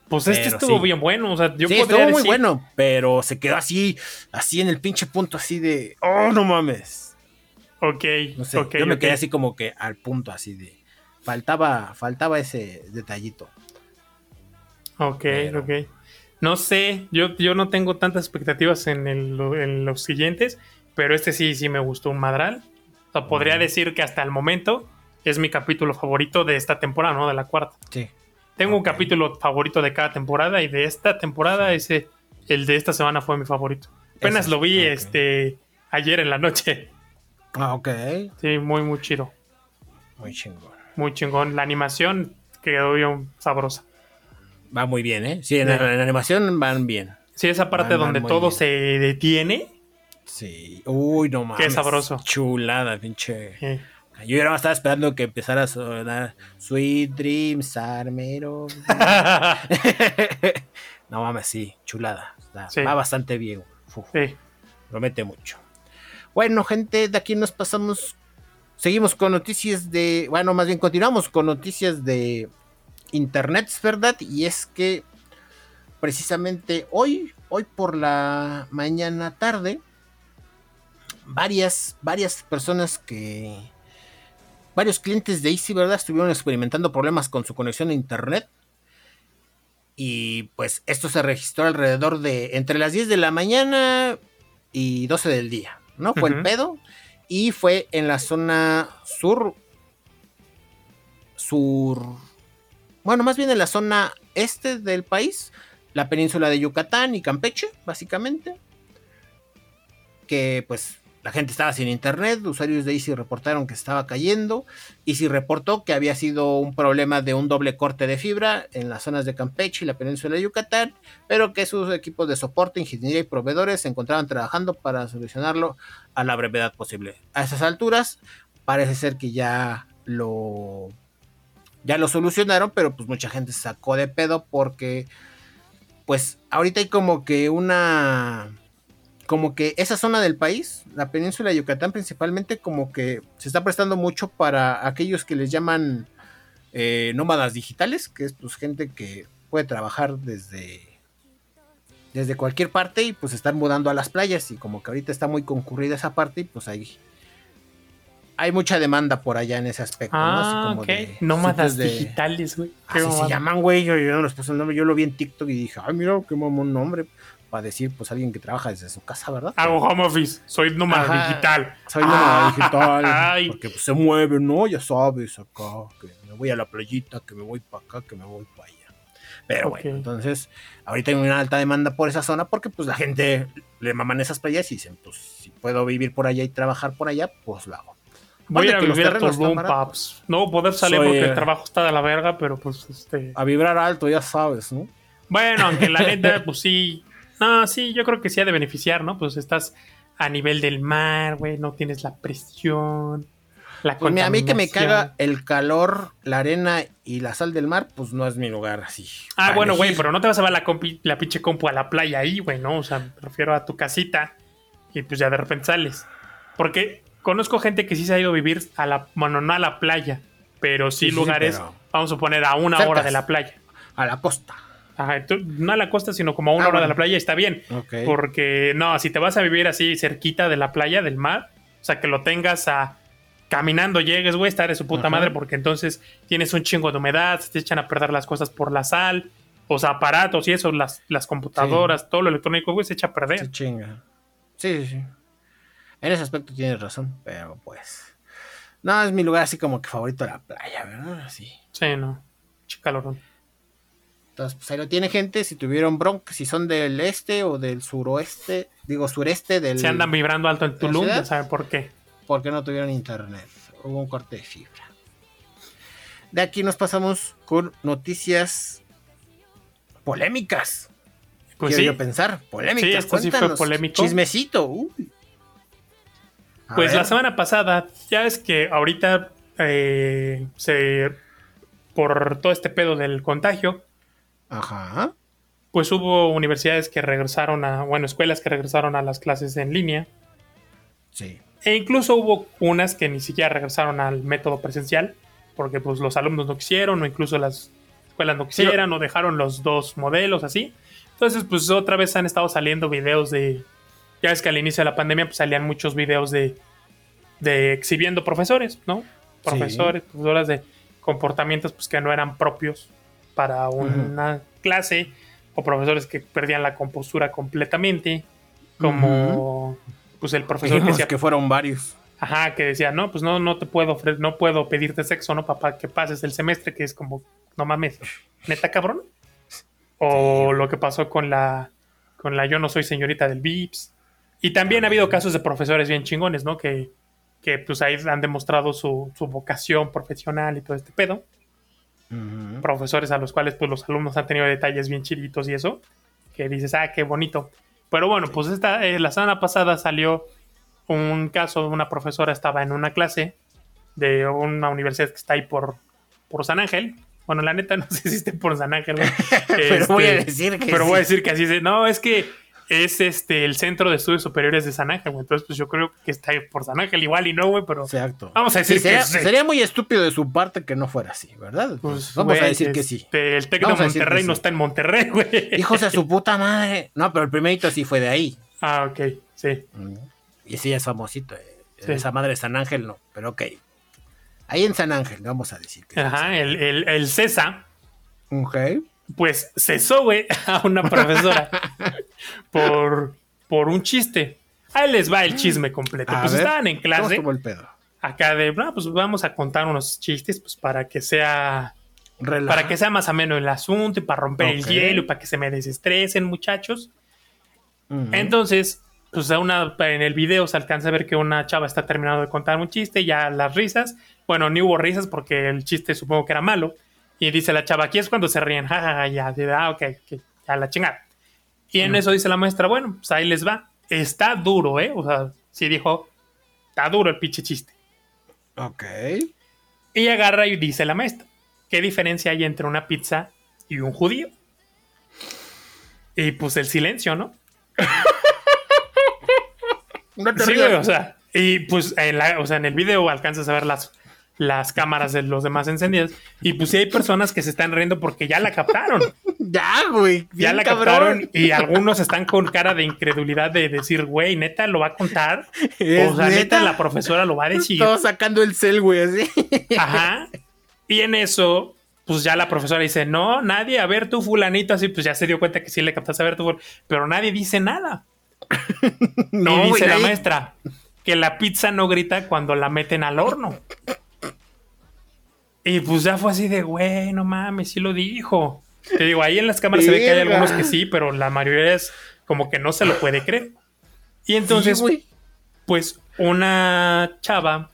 Pues este estuvo sí. bien bueno. O sea, yo sí, podría estuvo muy decir- bueno, pero se quedó así, así en el pinche punto así de, oh, no mames. Ok, No sé, ok, yo me quedé así como que al punto así de, faltaba, faltaba ese detallito. Ok, Pero- ok. No sé, yo, yo no tengo tantas expectativas en, el- en los siguientes, pero este sí, sí me gustó un madral. O sea, podría decir que hasta el momento es mi capítulo favorito de esta temporada, ¿no? De la cuarta. Sí. Tengo un capítulo favorito de cada temporada y de esta temporada ese, el de esta semana fue mi favorito. Apenas lo vi este ayer en la noche. Ah, ok. Sí, muy, muy chido. Muy chingón. Muy chingón. La animación quedó bien sabrosa. Va muy bien, ¿eh? Sí, en, Sí. en animación van bien. Sí, esa parte Van, donde todo bien. se detiene. Sí. Uy, no mames. sabroso. Chulada, pinche. eh, Yo ya estaba esperando que empezara a sonar Sweet Dreams, Armero. no mames, sí, chulada. Está- Sí. Va bastante bien. Uf, sí. promete mucho. Bueno, gente, de aquí nos pasamos. Seguimos con noticias de. Bueno, más bien continuamos con noticias de internet, ¿verdad? Y es que precisamente hoy, hoy por la mañana tarde, varias, varias personas que. Varios clientes de Easy, ¿verdad? Estuvieron experimentando problemas con su conexión a internet. Y pues esto se registró alrededor de entre las 10 de la mañana y 12 del día, ¿no? Fue el pedo. Y fue en la zona sur. Sur. Bueno, más bien en la zona este del país. La península de Yucatán y Campeche, básicamente. Que pues la gente estaba sin internet. Usuarios de Easy reportaron que estaba cayendo. Easy reportó que había sido un problema de un doble corte de fibra en las zonas de Campeche y la península de Yucatán, pero que sus equipos de soporte, ingeniería y proveedores se encontraban trabajando para solucionarlo a la brevedad posible. A esas alturas parece ser que ya lo ya lo solucionaron, pero pues mucha gente se sacó de pedo porque pues ahorita hay como que una como que esa zona del país, la península de Yucatán principalmente, como que se está prestando mucho para aquellos que les llaman eh, nómadas digitales, que es pues gente que puede trabajar desde desde cualquier parte y pues están mudando a las playas y como que ahorita está muy concurrida esa parte y pues ahí hay mucha demanda por allá en ese aspecto, ¿no? Así Ah, como de Nómadas de- digitales, güey. Así se mamada. llaman, güey. Yo, yo no les puse el nombre. Yo lo vi en TikTok y dije, ay, mira, qué mamón nombre. Para decir, pues, alguien que trabaja desde su casa, ¿verdad? Hago home office. Soy nómada digital. Soy nómada Ah, digital. ay. Porque pues, se mueve, ¿no? Ya sabes, acá. Que me voy a la playita, que me voy para acá, que me voy para allá. Pero bueno, entonces, ahorita hay una alta demanda por esa zona porque, pues, la gente le maman esas playas y dicen, pues, si puedo vivir por allá y trabajar por allá, pues lo hago. Voy a vivir a Tulum, paps. No poder salir Soy, porque eh, el trabajo está de la verga, pero pues este. A vibrar alto, ya sabes, ¿no? Bueno, aunque la neta, pues sí. No, sí, yo creo que sí ha de beneficiar, ¿no? Pues estás a nivel del mar, güey, no tienes la presión. La Pues mira, a mí que me caga el calor, la arena y la sal del mar, pues no es mi lugar así. Ah, bueno, güey, pero no te vas a ver la, compi- la pinche compu a la playa ahí, güey, ¿no? O sea, me refiero a tu casita y pues ya de repente sales. Porque conozco gente que sí se ha ido a vivir a la, bueno, no a la playa, pero sí, Sí, sí, lugares, pero- vamos a poner a una hora de la playa. A la costa. Ajá, tú- no a la costa, sino como a una Ah, hora de la playa está bien. Porque no, si te vas a vivir así cerquita de la playa, del mar, o sea, que lo tengas a caminando llegues, güey, estar de su puta Ajá. madre, porque entonces tienes un chingo de humedad, se te echan a perder las cosas por la sal, sea, aparatos y eso, las, las computadoras, todo lo electrónico, güey, se echa a perder. Se chinga. Sí, sí, sí. En ese aspecto tienes razón, pero pues. No, es mi lugar así como que favorito de la playa, ¿verdad? Así. Sí, no. Chicalorón. Entonces, pues ahí lo tiene gente. Si tuvieron bronca, si son del este o del suroeste, digo sureste del. Se andan vibrando alto en Tulum, ya saben por qué. porque no tuvieron internet. Hubo un corte de fibra. De aquí nos pasamos con noticias polémicas. Pues Quiero sí, yo pensar, polémicas. Sí, esto sí fue Cuéntanos. polémico. Chismecito. uy. Pues ver. la semana pasada, ya es que ahorita eh, se por todo este pedo del contagio, Ajá. pues hubo universidades que regresaron a, bueno, escuelas que regresaron a las clases en línea, Sí. e incluso hubo unas que ni siquiera regresaron al método presencial, porque pues los alumnos no quisieron, o incluso las escuelas no quisieran, o dejaron los dos modelos así. Entonces, pues otra vez han estado saliendo videos de, ya ves que al inicio de la pandemia pues salían muchos videos de, de exhibiendo profesores, ¿no? Profesores, profesoras de comportamientos pues que no eran propios para una clase, o profesores que perdían la compostura completamente, como pues el profesor que decía, que fueron varios. Ajá, que decía, no, pues no, no te puedo no puedo pedirte sexo, ¿no? Papá, que pases el semestre, que es como, no mames, neta cabrón. O lo que pasó con la, con la yo no soy señorita del VIPS. Y también ha habido casos de profesores bien chingones, ¿no? Que, que pues ahí han demostrado su, su vocación profesional y todo este pedo. Profesores a los cuales pues los alumnos han tenido detalles bien chiditos y eso. Que dices, ah, qué bonito. Pero bueno, pues esta, eh, la semana pasada salió un caso una profesora estaba en una clase de una universidad que está ahí por, por San Ángel. Bueno, la neta no sé si esté por San Ángel. Pero voy a Este, decir que Pero sí. voy a decir que así es. No, es que es este el Centro de Estudios Superiores de San Ángel, güey. Entonces, pues yo creo que está por San Ángel igual y no, güey, pero Exacto. vamos a decir Sí, sería, que sí. sería muy estúpido de su parte que no fuera así, ¿verdad? Pues, Vamos güey, a decir que sí. este, El Tec de Vamos Monterrey no sí. está en Monterrey, güey. Hijos de su puta madre. No, pero el primerito sí fue de ahí. Ah, ok, sí. Y sí es famosito. eh. Esa madre de San Ángel no, pero ok. Ahí en San Ángel, vamos a decir que sí. Ajá, el, el, el CESA, Ok. pues cesó, güey, a una profesora por, por un chiste. Ahí les va el chisme completo. A pues ver, estaban en ¿Cómo clase, estuvo el pedo? acá de, no, pues vamos a contar unos chistes, pues para que sea, Relaja. para que sea más ameno el asunto y para romper el Ok. hielo y para que se me desestresen, muchachos. Ujú. Entonces, pues a una, en el video se alcanza a ver que una chava está terminando de contar un chiste, ya las risas, bueno, ni hubo risas porque el chiste supongo que era malo, y dice la chava, aquí es cuando se ríen, jajaja, ya, de, ah, ok, ok, ya la chingada. Y en eso dice la maestra, bueno, pues ahí les va, está duro, ¿eh? O sea, sí dijo, está duro el pinche chiste. Ok. Y agarra y dice la maestra, ¿qué diferencia hay entre una pizza y un judío? Y pues el silencio, ¿no? No te Sí, rías. o sea, y pues en, la- o sea, en el video alcanzas a ver las, las cámaras de los demás encendidas. Y pues sí hay personas que se están riendo porque ya la captaron. Ya, güey. ya la cabrón. captaron y algunos están con cara de incredulidad de decir, güey, neta, lo va a contar. ¿Es O sea, neta, neta? la profesora lo va a decir. Todos sacando el cel, güey, así. Ajá. Y en eso, pues ya la profesora dice, no, nadie, a ver tú fulanito, así, pues ya se dio cuenta que sí le captaste a ver tú, pero nadie dice nada. No, y dice la maestra que la pizza no grita cuando la meten al horno. Y pues ya fue así de, güey, no mames, sí lo dijo. Te digo, ahí en las cámaras se ve que hay algunos que sí, pero la mayoría es como que no se lo puede creer. Y entonces, Sí, pues una chava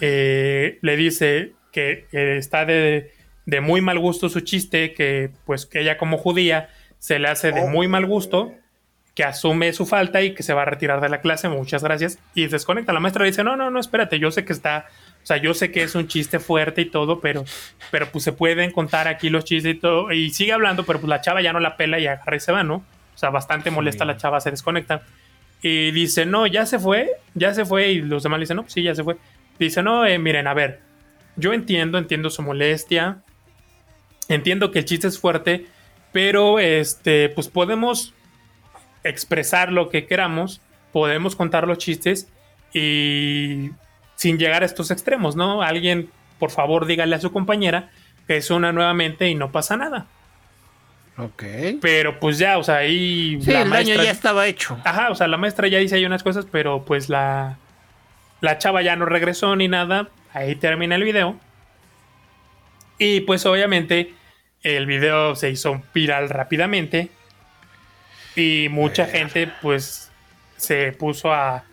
eh, le dice que eh, está de, de muy mal gusto su chiste, que pues que ella como judía se le hace de Oh. muy mal gusto, que asume su falta y que se va a retirar de la clase, muchas gracias, y desconecta. La maestra le dice, no, no, no, espérate, yo sé que está, o sea, yo sé que es un chiste fuerte y todo, pero, pero pues se pueden contar aquí los chistes y todo, y sigue hablando, pero pues la chava ya no la pela y agarra y se va, ¿no? O sea, bastante molesta la chava, se desconecta. Y dice, no, ya se fue, ya se fue. Y los demás le dicen, no, pues sí, ya se fue. Dice, no, eh, miren, a ver, yo entiendo, entiendo su molestia. Entiendo que el chiste es fuerte, pero este, pues podemos expresar lo que queramos, podemos contar los chistes y sin llegar a estos extremos, ¿no? Alguien, por favor, dígale a su compañera que es una nuevamente y no pasa nada. Ok. Pero pues ya, o sea, ahí. Sí, el daño ya estaba hecho. Ajá, o sea, la maestra ya dice ahí unas cosas, pero pues la. La chava ya no regresó ni nada. Ahí termina el video. Y pues obviamente el video se hizo viral rápidamente. Y mucha gente pues se puso a,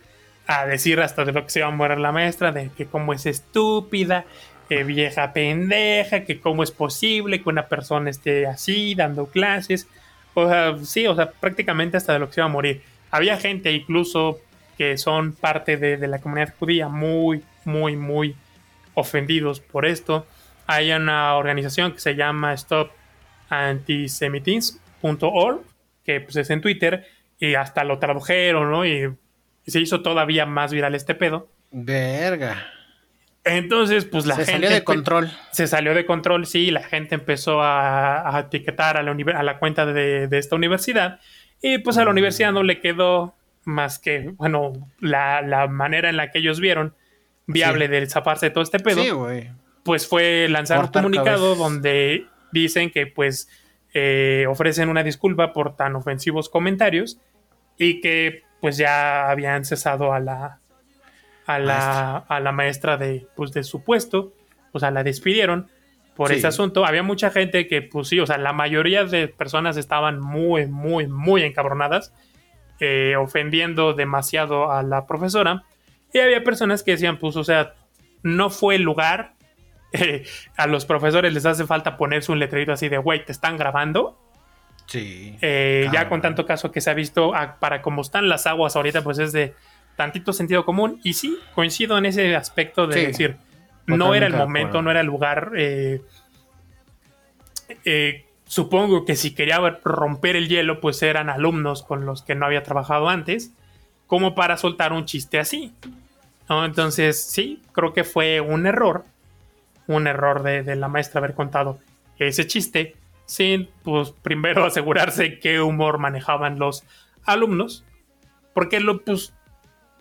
a decir hasta de lo que se iba a morir la maestra, de que cómo es estúpida, que vieja pendeja, que cómo es posible que una persona esté así dando clases. O sea, sí, o sea, prácticamente hasta de lo que se iba a morir. Había gente incluso que son parte de, la comunidad judía muy, muy, muy ofendidos por esto. Hay una organización que se llama StopAntisemitism.org, que pues es en Twitter, y hasta lo tradujeron, ¿no? Y, se hizo todavía más viral este pedo. Verga. Entonces, pues la se gente. salió de control. Se salió de control, sí. La gente empezó a, a etiquetar a la, a la cuenta de, de, esta universidad. Y pues a la universidad no le quedó más que, bueno, la, la manera en la que ellos vieron viable sí. de zafarse de todo este pedo. Sí, güey pues fue lanzar Cortar un comunicado cabezas. donde dicen que pues eh, ofrecen una disculpa por tan ofensivos comentarios y que pues ya habían cesado a la a la, a la maestra de pues de su puesto, o sea, la despidieron por sí. ese asunto. Había mucha gente que pues sí, o sea, la mayoría de personas estaban muy, muy, muy encabronadas, eh, ofendiendo demasiado a la profesora. Y había personas que decían, pues, o sea, no fue el lugar eh, a los profesores les hace falta ponerse un letrerito así de, güey, ¿te están grabando? Sí. Eh, ya con tanto caso que se ha visto, a, para como están las aguas ahorita, pues es de tantito sentido común. Y sí, coincido en ese aspecto de sí, decir, no era el momento, no era el lugar. Eh, supongo que si quería romper el hielo, pues eran alumnos con los que no había trabajado antes, como para soltar un chiste así. ¿no? Entonces, sí, creo que fue un error un error de, de, la maestra haber contado ese chiste sin, pues, primero asegurarse qué humor manejaban los alumnos, porque lo, pues,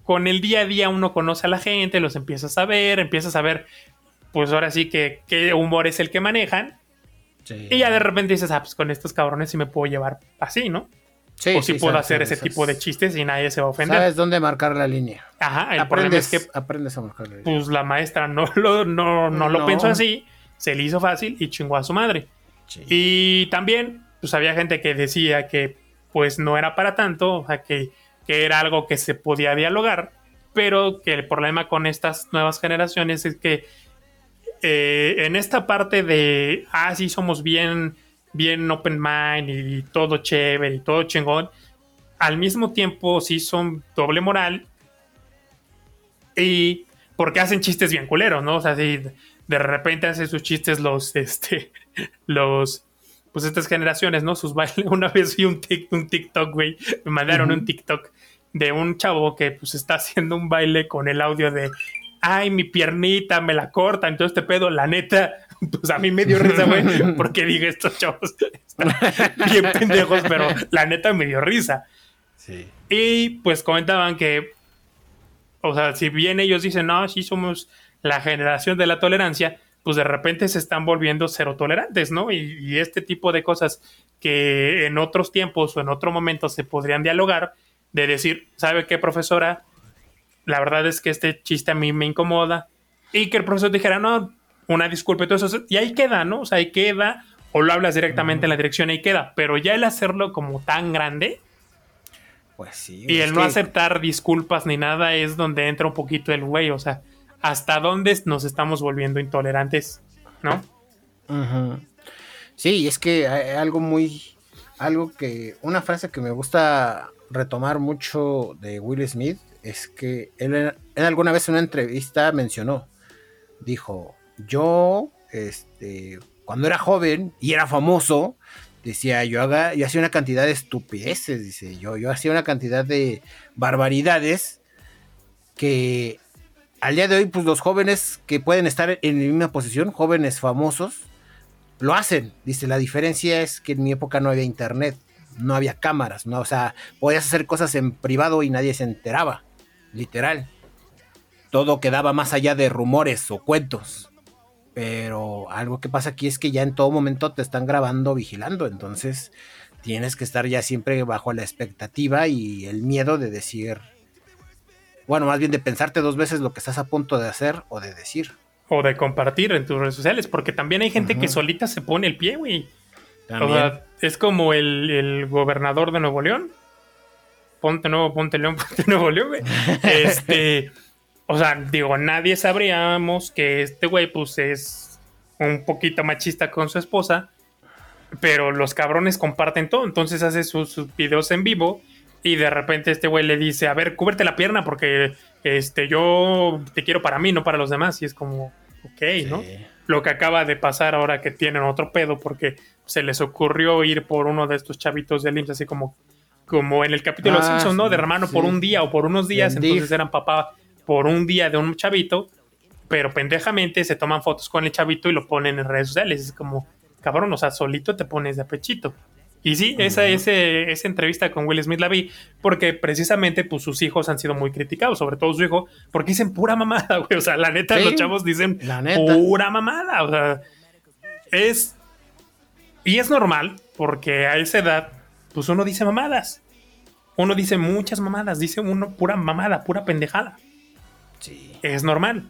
con el día a día uno conoce a la gente, los empieza a saber, empieza a saber, pues ahora sí que qué humor es el que manejan, sí. y ya de repente dices, ah, pues con estos cabrones sí me puedo llevar así, ¿no? Sí, o si sí, puedo sabes, hacer ese sabes. tipo de chistes y nadie se va a ofender. Sabes dónde marcar la línea. Ajá, el aprendes, problema es que aprendes a marcar la línea. pues la maestra no lo, no, no lo No. pensó así, se le hizo fácil y chingó a su madre. Y también, pues había gente que decía que pues no era para tanto, o sea, que, que era algo que se podía dialogar, pero que el problema con estas nuevas generaciones es que eh, en esta parte de, ah, sí, somos bien, bien open mind y, y todo chévere y todo chingón, al mismo tiempo sí son doble moral y porque hacen chistes bien culeros, ¿no? O sea, si de repente hacen sus chistes los, este, los, pues estas generaciones, ¿no? Sus bailes. Una vez vi un, tic, un TikTok, güey, me mandaron un TikTok de un chavo que pues está haciendo un baile con el audio de, ay, mi piernita, me la corta, entonces este pedo, la neta, pues a mí me dio risa, güey, porque dije, estos chavos están bien pendejos, pero la neta me dio risa. Sí. Y pues comentaban que, o sea, si bien ellos dicen, no, sí somos la generación de la tolerancia, pues de repente se están volviendo cero tolerantes, ¿no? Y, y este tipo de cosas que en otros tiempos o en otro momento se podrían dialogar, de decir, ¿sabe qué, profesora? La verdad es que este chiste a mí me incomoda. Y que el profesor dijera, no, una disculpa y todo eso. Y ahí queda, ¿no? O sea, ahí queda. O lo hablas directamente en la dirección, ahí queda. Pero ya el hacerlo como tan grande, Pues sí. y el no que- aceptar disculpas ni nada es donde entra un poquito el güey. O sea, ¿hasta dónde nos estamos volviendo intolerantes? ¿No? Sí, es que hay algo muy. Algo que. Una frase que me gusta retomar mucho de Will Smith es que él, él alguna vez en una entrevista mencionó. Dijo: Yo, este. Cuando era joven y era famoso, decía yo haga, yo hacía una cantidad de estupideces, dice yo, yo hacía una cantidad de barbaridades que al día de hoy, pues los jóvenes que pueden estar en mi misma posición, jóvenes famosos, lo hacen. Dice, la diferencia es que en mi época no había internet, no había cámaras, ¿no? O sea, podías hacer cosas en privado y nadie se enteraba, literal. Todo quedaba más allá de rumores o cuentos. Pero algo que pasa aquí es que ya en todo momento te están grabando, vigilando. Entonces tienes que estar ya siempre bajo la expectativa y el miedo de decir, bueno, más bien de pensarte dos veces lo que estás a punto de hacer o de decir. O de compartir en tus redes sociales, porque también hay gente que solita se pone el pie, güey. O sea, es como el, el, gobernador de Nuevo León. Ponte Nuevo, Ponte León, Ponte Nuevo León, güey. Este, o sea, digo, nadie sabríamos que este güey, pues, es un poquito machista con su esposa, pero los cabrones comparten todo, entonces hace sus, videos en vivo y de repente este güey le dice, a ver, cúbrete la pierna porque este, yo te quiero para mí, no para los demás, y es como, ok, ¿no? Lo que acaba de pasar ahora que tienen otro pedo porque se les ocurrió ir por uno de estos chavitos de IMSS, así como, como en el capítulo ah, Simpsons, ¿no? De hermano por un día o por unos días, entonces eran papá por un día de un chavito, pero pendejamente se toman fotos con el chavito y lo ponen en redes sociales. Es como, cabrón, o sea, solito te pones de pechito. Y sí, esa, ese, esa entrevista con Will Smith la vi porque precisamente pues, sus hijos han sido muy criticados, sobre todo su hijo, porque dicen pura mamada, güey. O sea, la neta, los chavos dicen pura mamada. O sea, es. Y es normal, porque a esa edad, pues uno dice mamadas. Uno dice muchas mamadas, dice uno pura mamada, pura pendejada. Es normal.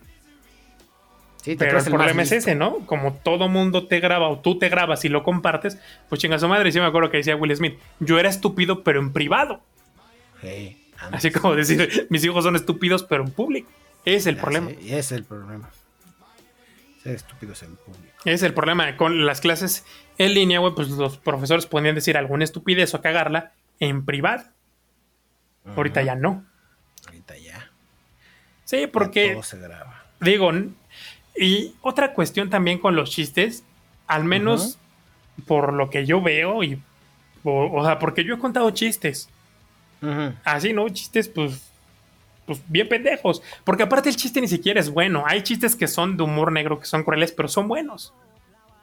Pero el problema es ese, ¿no? Como todo mundo te graba o tú te grabas y lo compartes, pues chinga su madre. Y sí me acuerdo que decía Will Smith, yo era estúpido, pero en privado. Así como decir, mis hijos son estúpidos, pero en público. Es el problema. es el problema. Ser estúpidos en público. Es el problema. Con las clases en línea, güey, pues los profesores podían decir alguna estupidez o cagarla en privado. Ahorita ya no. Ahorita ya. Sí, porque. Digo, y otra cuestión también con los chistes, al menos por lo que yo veo y. O, sea, porque yo he contado chistes. Así, ¿no? Chistes, pues. Pues bien pendejos. Porque aparte el chiste ni siquiera es bueno. Hay chistes que son de humor negro, que son crueles, pero son buenos.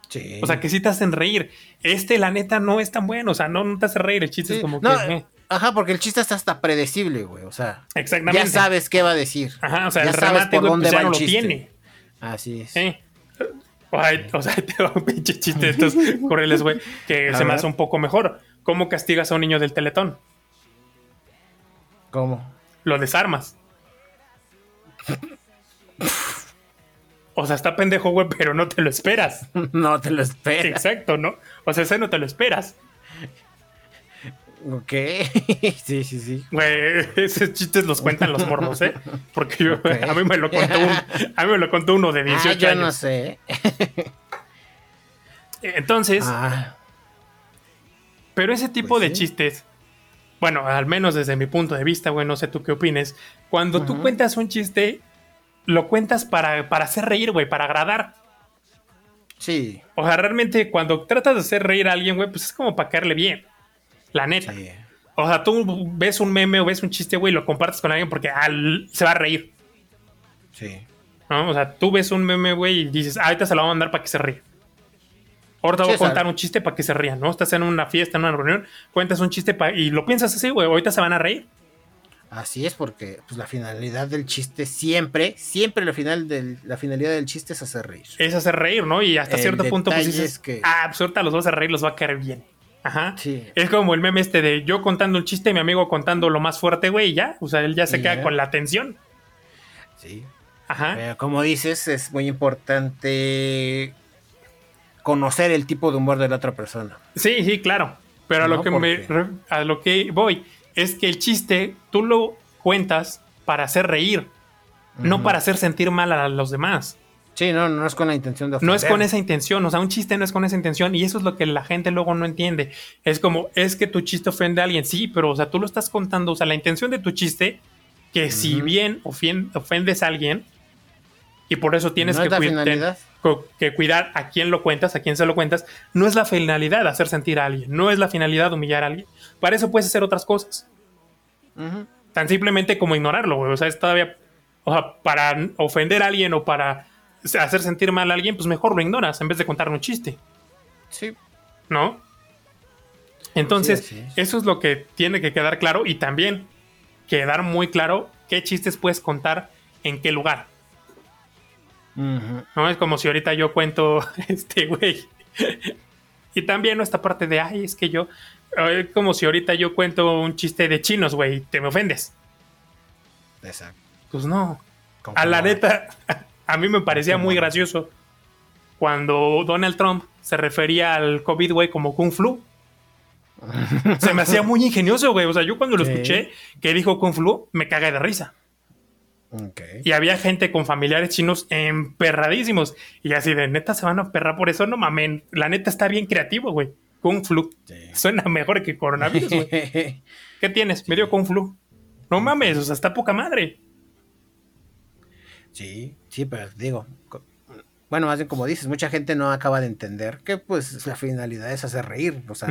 Sí. O sea, que sí te hacen reír. Este, la neta, no es tan bueno. O sea, no, te hace reír. El chiste es como que. Eh. Ajá, porque el chiste está hasta predecible, güey. O sea, ya sabes qué va a decir. Ajá, o sea, ya el remate, por dónde pues, va no lo tiene. Así es. Sí. o sea, tengo un pinche chiste de estos correles, güey, que se me hace un poco mejor. ¿Cómo castigas a un niño del teletón? ¿Cómo? Lo desarmas. O sea, está pendejo, güey, pero no te lo esperas. no te lo esperas. Exacto, ¿no? O sea, ese no te lo esperas. Ok, sí, sí, sí. Güey, esos chistes los cuentan los morros, ¿eh? Porque yo, a mí me lo contó a mí me lo contó uno de 18 ah, yo no sé. Entonces, ah. pero ese tipo pues de chistes, bueno, al menos desde mi punto de vista, güey, no sé tú qué opines, cuando tú cuentas un chiste, lo cuentas para, para hacer reír, güey, para agradar. Sí. O sea, realmente cuando tratas de hacer reír a alguien, güey, pues es como para caerle bien. La neta. O sea, tú ves un meme o ves un chiste, güey, y lo compartes con alguien porque se va a reír. Sí. O sea, tú ves un meme, güey, y dices, ah, ahorita se lo voy a mandar para que se ríe. Ahorita voy a contar un chiste para que se rían, ¿no? Estás en una fiesta, en una reunión, cuentas un chiste y lo piensas así, güey, ahorita se van a reír. Así es, porque pues, la finalidad del chiste siempre, siempre la, final del, la finalidad del chiste es hacer reír. Es hacer reír, ¿no? Y hasta cierto punto, pues dices, que... ah, pues, los vas a reír, los va a caer bien. Ajá. Es como el meme este de yo contando un chiste y mi amigo contando lo más fuerte, güey, ya. O sea, él ya se queda con la atención. Sí. Ajá. Pero como dices, es muy importante conocer el tipo de humor de la otra persona. Sí, sí, claro. Pero a lo que me a lo que voy es que el chiste tú lo cuentas para hacer reír, no para hacer sentir mal a los demás. Sí, no, no es con la intención de ofender. No es con esa intención, o sea, un chiste no es con esa intención y eso es lo que la gente luego no entiende. Es como, es que tu chiste ofende a alguien, sí, pero, o sea, tú lo estás contando, o sea, la intención de tu chiste, que si bien ofendes a alguien, y por eso tienes que, cuidar, que cuidar a quién lo cuentas, a quién se lo cuentas, no es la finalidad hacer sentir a alguien, no es la finalidad humillar a alguien. Para eso puedes hacer otras cosas. Tan simplemente como ignorarlo, güey. O sea, es todavía, o sea, para ofender a alguien o para hacer sentir mal a alguien, pues mejor lo ignoras en vez de contar un chiste. Sí. ¿No? Entonces, eso es lo que tiene que quedar claro y también quedar muy claro qué chistes puedes contar en qué lugar. No es como si ahorita yo cuento, este güey. y también esta parte de, ay, es que yo, es como si ahorita yo cuento un chiste de chinos, güey, te me ofendes. Exacto. Pues no. A la neta, a mí me parecía muy gracioso cuando Donald Trump se refería al COVID, güey, como Kung Flu. se me hacía muy ingenioso, güey. O sea, yo cuando lo escuché que dijo Kung Flu, me cagué de risa. Y había gente con familiares chinos emperradísimos. Y así de neta se van a perrar por eso. No mamen. La neta está bien creativo, güey. Kung Flu. Suena mejor que coronavirus, güey. ¿Qué tienes? Me dio Kung Flu. No mames, o sea, está poca madre. Sí, sí, pero digo, bueno, más bien como dices, mucha gente no acaba de entender que pues la finalidad es hacer reír, o sea,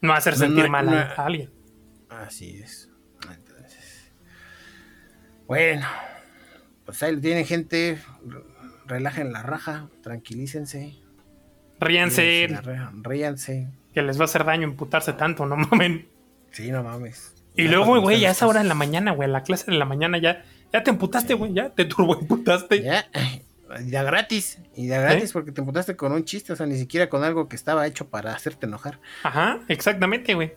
no, hacer sentir mal a alguien. Así es. bueno, pues ahí tienen gente, relajen la raja, tranquilícense. Ríanse. Ríanse. Que les va a hacer daño imputarse tanto, no mames. Sí, no mames. Y luego, güey, ya es ahora en la mañana, güey, la clase de la mañana ya, ya te emputaste, güey, ya te turbo imputaste. Ya, ya gratis, y ya gratis porque te emputaste con un chiste, o sea, ni siquiera con algo que estaba hecho para hacerte enojar. Ajá, exactamente, güey.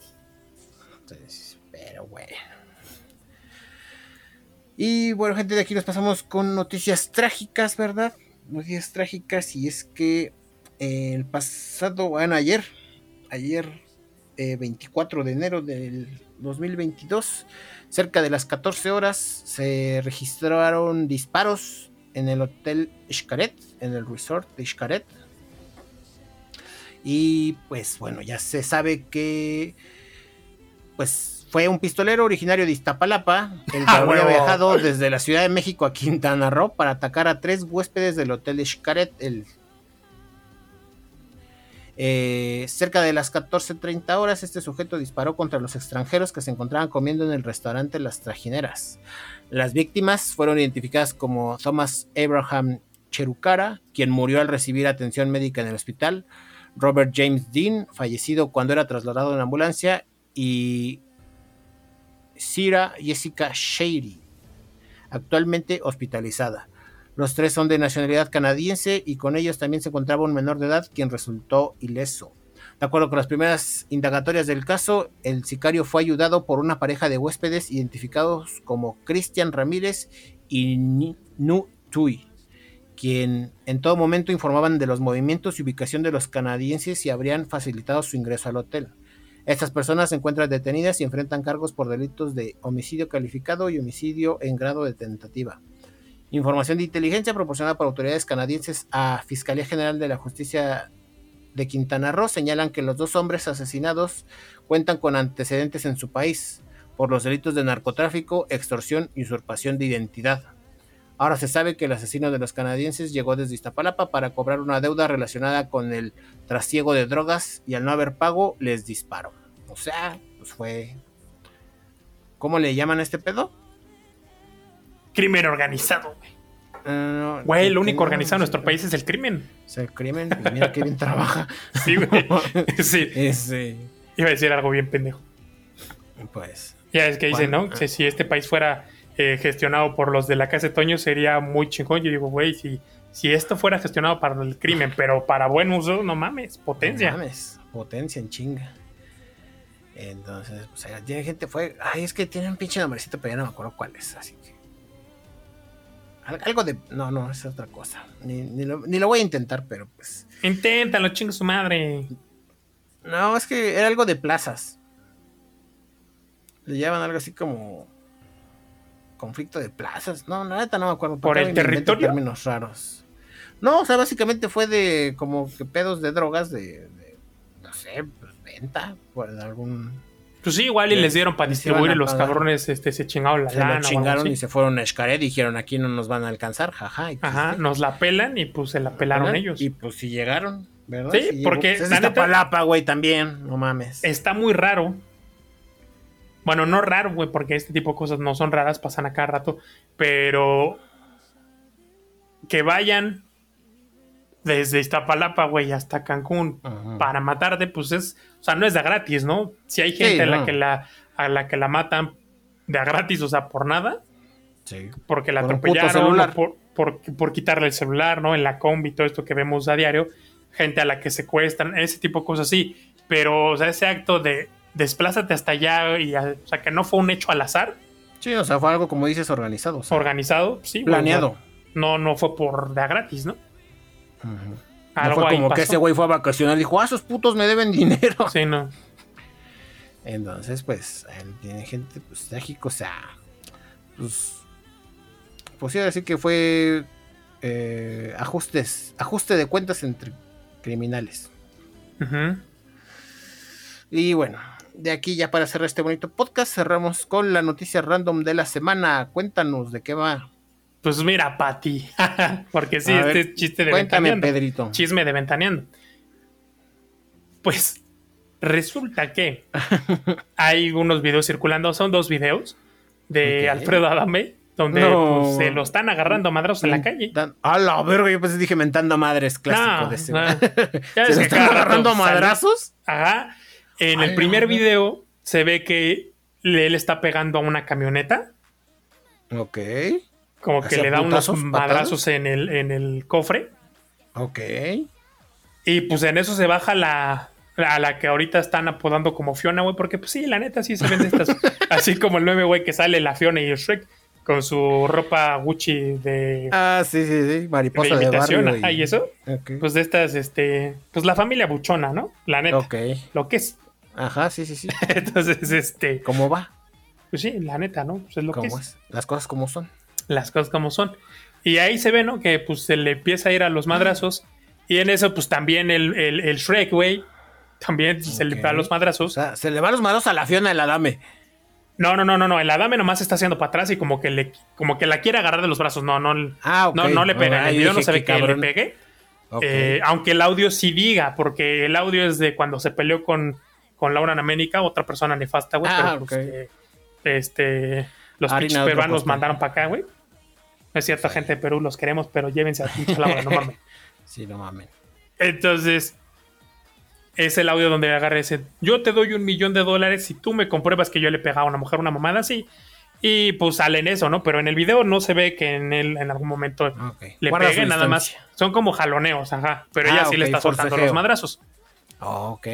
pero bueno. Y bueno, gente, de aquí nos pasamos con noticias trágicas, ¿verdad? Noticias trágicas, y es que el pasado, bueno, ayer, ayer 24 eh, de enero del 2022, cerca de las 14 horas, se registraron disparos en el hotel Xcaret, en el resort de Xcaret. Y pues bueno, ya se sabe que pues fue un pistolero originario de Iztapalapa, el que había viajado desde la Ciudad de México a Quintana Roo para atacar a tres huéspedes del hotel Xcaret el eh, cerca de las 14.30 horas, este sujeto disparó contra los extranjeros que se encontraban comiendo en el restaurante Las Trajineras. Las víctimas fueron identificadas como Thomas Abraham Cherucara, quien murió al recibir atención médica en el hospital, Robert James Dean, fallecido cuando era trasladado en ambulancia, y Sira Jessica Shady, actualmente hospitalizada. Los tres son de nacionalidad canadiense y con ellos también se encontraba un menor de edad quien resultó ileso. De acuerdo con las primeras indagatorias del caso, el sicario fue ayudado por una pareja de huéspedes identificados como Cristian Ramírez y Nu Tui, quien en todo momento informaban de los movimientos y ubicación de los canadienses y habrían facilitado su ingreso al hotel. Estas personas se encuentran detenidas y enfrentan cargos por delitos de homicidio calificado y homicidio en grado de tentativa. Información de inteligencia proporcionada por autoridades canadienses a Fiscalía General de la Justicia de Quintana Roo señalan que los dos hombres asesinados cuentan con antecedentes en su país por los delitos de narcotráfico, extorsión y usurpación de identidad. Ahora se sabe que el asesino de los canadienses llegó desde Iztapalapa para cobrar una deuda relacionada con el trasiego de drogas y al no haber pago les disparó. O sea, pues fue... ¿Cómo le llaman a este pedo? Crimen organizado, güey. Ah, güey, lo único organizado en nuestro país es el crimen. Es el crimen, y mira qué bien trabaja. Sí, güey. Sí. Iba a decir algo bien pendejo. Pues. Ya es que dice, ¿no? Que si este país fuera eh, gestionado por los de la Casa de Toño sería muy chingón. Yo digo, güey, si, si esto fuera gestionado para el crimen, pero para buen uso, no mames, potencia. No mames, potencia en chinga. Entonces, pues, tiene gente, fue. Ay, es que tiene un pinche nombrecito, pero ya no me acuerdo cuál es, así que. Algo de. No, no, es otra cosa. Ni, lo, voy a intentar, pero pues. Inténtalo, chingo su madre. No, es que era algo de plazas. Le llaman algo así como. Conflicto de plazas. No, neta no me acuerdo. ¿Por el territorio? Términos raros. No, o sea, básicamente fue de como que pedos de drogas de, de no sé, pues, venta por algún pues sí, igual y les dieron para distribuir y los cabrones este, se chingaron la se lana. Se chingaron y se fueron a Xcaret y dijeron aquí no nos van a alcanzar, jaja. Pues Ajá, nos la pelan y pues se la pelaron ellos. Y pues sí llegaron, ¿verdad? Sí, porque... Pues es palapa, güey, también, no mames. Está muy raro. Bueno, no raro, güey, porque este tipo de cosas no son raras, pasan a cada rato. Pero que vayan desde Iztapalapa, güey, hasta Cancún para matarte, pues es, o sea, no es de gratis, ¿no? Si hay gente a, la que la, a la que la matan de a gratis, o sea, por nada, Sí. porque la Por un puto atropellaron, o por, por, por quitarle el celular, ¿no? En la combi, todo esto que vemos a diario, gente a la que secuestran, ese tipo de cosas así. Pero, o sea, ese acto de desplázate hasta allá, y, a- o sea, que no fue un hecho al azar, Sí, o sea, fue algo como dices organizado. o sea, organizado, sí. planeado. no, no fue por de a gratis, ¿no? No Algo fue ahí como que ese güey fue a vacacionar y dijo, ah, esos putos me deben dinero. Sí, no. Entonces, pues, él tiene gente, pues, trágico, o sea, pues, pues sí, decir que fue eh, ajustes, ajuste de cuentas entre criminales. Y bueno, de aquí ya para cerrar este bonito podcast, cerramos con la noticia random de la semana. Cuéntanos de qué va. Pues mira, Pati. Porque sí, A este ver, es chiste de Cuéntame, ventaneando. Pedrito. Chisme de ventaneando. Pues resulta que hay unos videos circulando, son dos videos de. Alfredo Adame, donde No. pues, se lo están agarrando a madrazos en la calle. Dan- A la verga, yo pensé dije mentando madres, clásico No, de ese. no. ¿Se lo están agarrando madrazos? Ajá. En el primer video se ve que él está pegando a una camioneta, Ok, como que ¿Hacia le da unos madrazos en el, en el cofre. ok. Y pues en eso se baja la. A la que ahorita están apodando como Fiona, güey, porque pues sí, la neta sí se ven de estas. así como el 9, güey, que sale la Fiona y el Shrek con su ropa Gucci de, Ah, sí, sí, sí, de mariposa de, imitación. barrio. ajá, y eso, Ok. pues de estas, este. Pues la familia buchona, ¿no? La neta. ok. Lo que es. Ajá, sí, sí, sí. Entonces, este. ¿Cómo va? Pues sí, la neta, ¿no? Pues es lo que ¿Cómo es. es? Las cosas como son. Las cosas como son. Y ahí se ve, ¿no? Que pues se le empieza a ir a los madrazos. Y en eso, pues también el, el, el Shrek, güey. También se le va a los O madrazos. sea, se le van los malos a la Fiona del Adame. No, no, no, no, no. El Adame nomás está haciendo para atrás y como que le, como que la quiere agarrar de los brazos. No, no, Ah, no, no le pega. Ah, el video no se ve que le pegue. Eh, aunque el audio sí diga, porque el audio es de cuando se peleó con, con Laura en América, otra persona nefasta, güey. Ah, pero pues, eh, este, los peruanos mandaron para acá, güey. No es cierto, gente de Perú, los queremos, pero llévense a pinche Laura, no mames. Sí, no mames. Entonces, es el audio donde agarra ese. Yo te doy un millón de dólares si tú me compruebas que yo le pegaba a una mujer una mamada así. Y pues sale en eso, ¿no? Pero en el video no se ve que en él en algún momento Ok. le Guarda pegue nada más. Son como jaloneos, ajá. Pero Ah, ella sí ok, le está soltando forcejeo. los madrazos. Ok.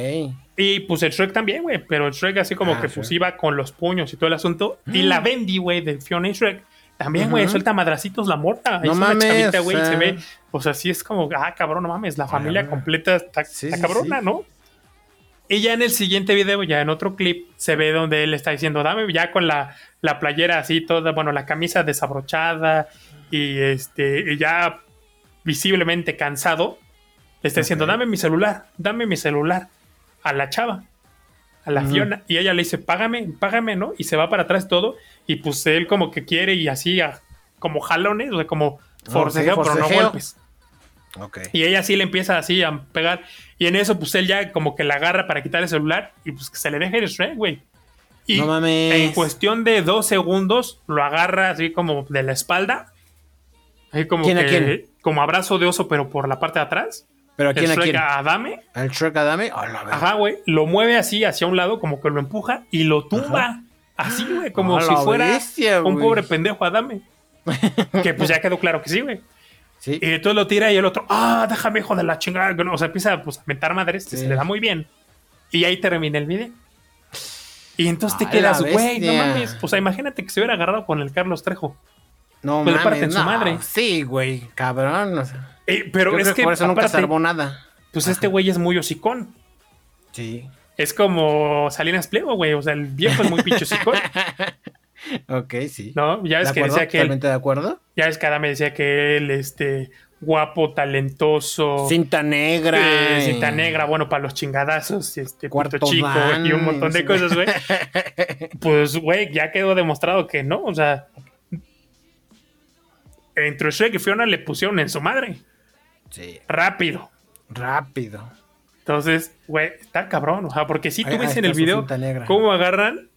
Y pues el Shrek también, güey. Pero el Shrek así como Ah, que Shrek. pues iba con los puños y todo el asunto. Y la Bendy, güey, de Fiona y Shrek. También, güey, suelta madracitos la morta. No es una mames, chavita, güey. o Se sea. ve, pues así es como, ah, cabrón, no mames. La familia completa está, Sí, está sí, cabrona, sí. ¿no? Y ya en el siguiente video, ya en otro clip, se ve donde él está diciendo, dame ya con la, la playera así toda, bueno, la camisa desabrochada y este, y ya visiblemente cansado, le está diciendo, dame mi celular, dame mi celular a la chava, a la. Fiona. Y ella le dice, págame, págame, ¿no? Y se va para atrás todo y pues él como que quiere y así, a- como jalones, o sea, como sí, forcejeo, pero no forcejeo. golpes. Ok. Y ella sí le empieza así a pegar. Y en eso, pues él ya como que la agarra para quitar el celular y pues que se le deje el Shrek, güey. Y No mames. en cuestión de dos segundos lo agarra así como de la espalda. Ahí como ¿Quién a que, quién? como abrazo de oso, pero por la parte de atrás. ¿Pero a El quién a Shrek quién? a Adame. ¿Al Shrek Adame? A verga. Ajá, güey. Lo mueve así hacia un lado, como que lo empuja y lo tumba. Así, güey, como si fuera bestia, un pobre pendejo Adame. que pues ya quedó claro que sí, güey. Sí. Y entonces lo tira y el otro, ah, déjame hijo de la chingada. O sea, empieza pues, a mentar madres, Sí. se le da muy bien. Y ahí termina el video. Y entonces te quedas, güey, no mames. O sea, imagínate que se hubiera agarrado con el Carlos Trejo. No Pues mames. parten su no. madre. Sí, güey. Cabrón. o sea, Eh, pero es que, por eso nunca salvó nada. pues este güey es muy hocicón. Sí. Es como Salinas Pliego, güey. O sea, el viejo es muy pinche hocicón, ok, sí. ¿no? Ya ¿De ves que acuerdo? decía que él, Totalmente de acuerdo. ya ves que Adame decía que él, este, guapo, talentoso. Cinta negra. eh, cinta negra, bueno, para los chingadazos, este, Cuarto chico y un montón de sí. cosas, güey. Pues, güey, ya quedó demostrado que no, o sea. Entre Shrek y Fiona le pusieron en su madre. Sí. Rápido. Rápido. Entonces, güey, está cabrón. O sea, porque si tú ves en el video cómo agarran,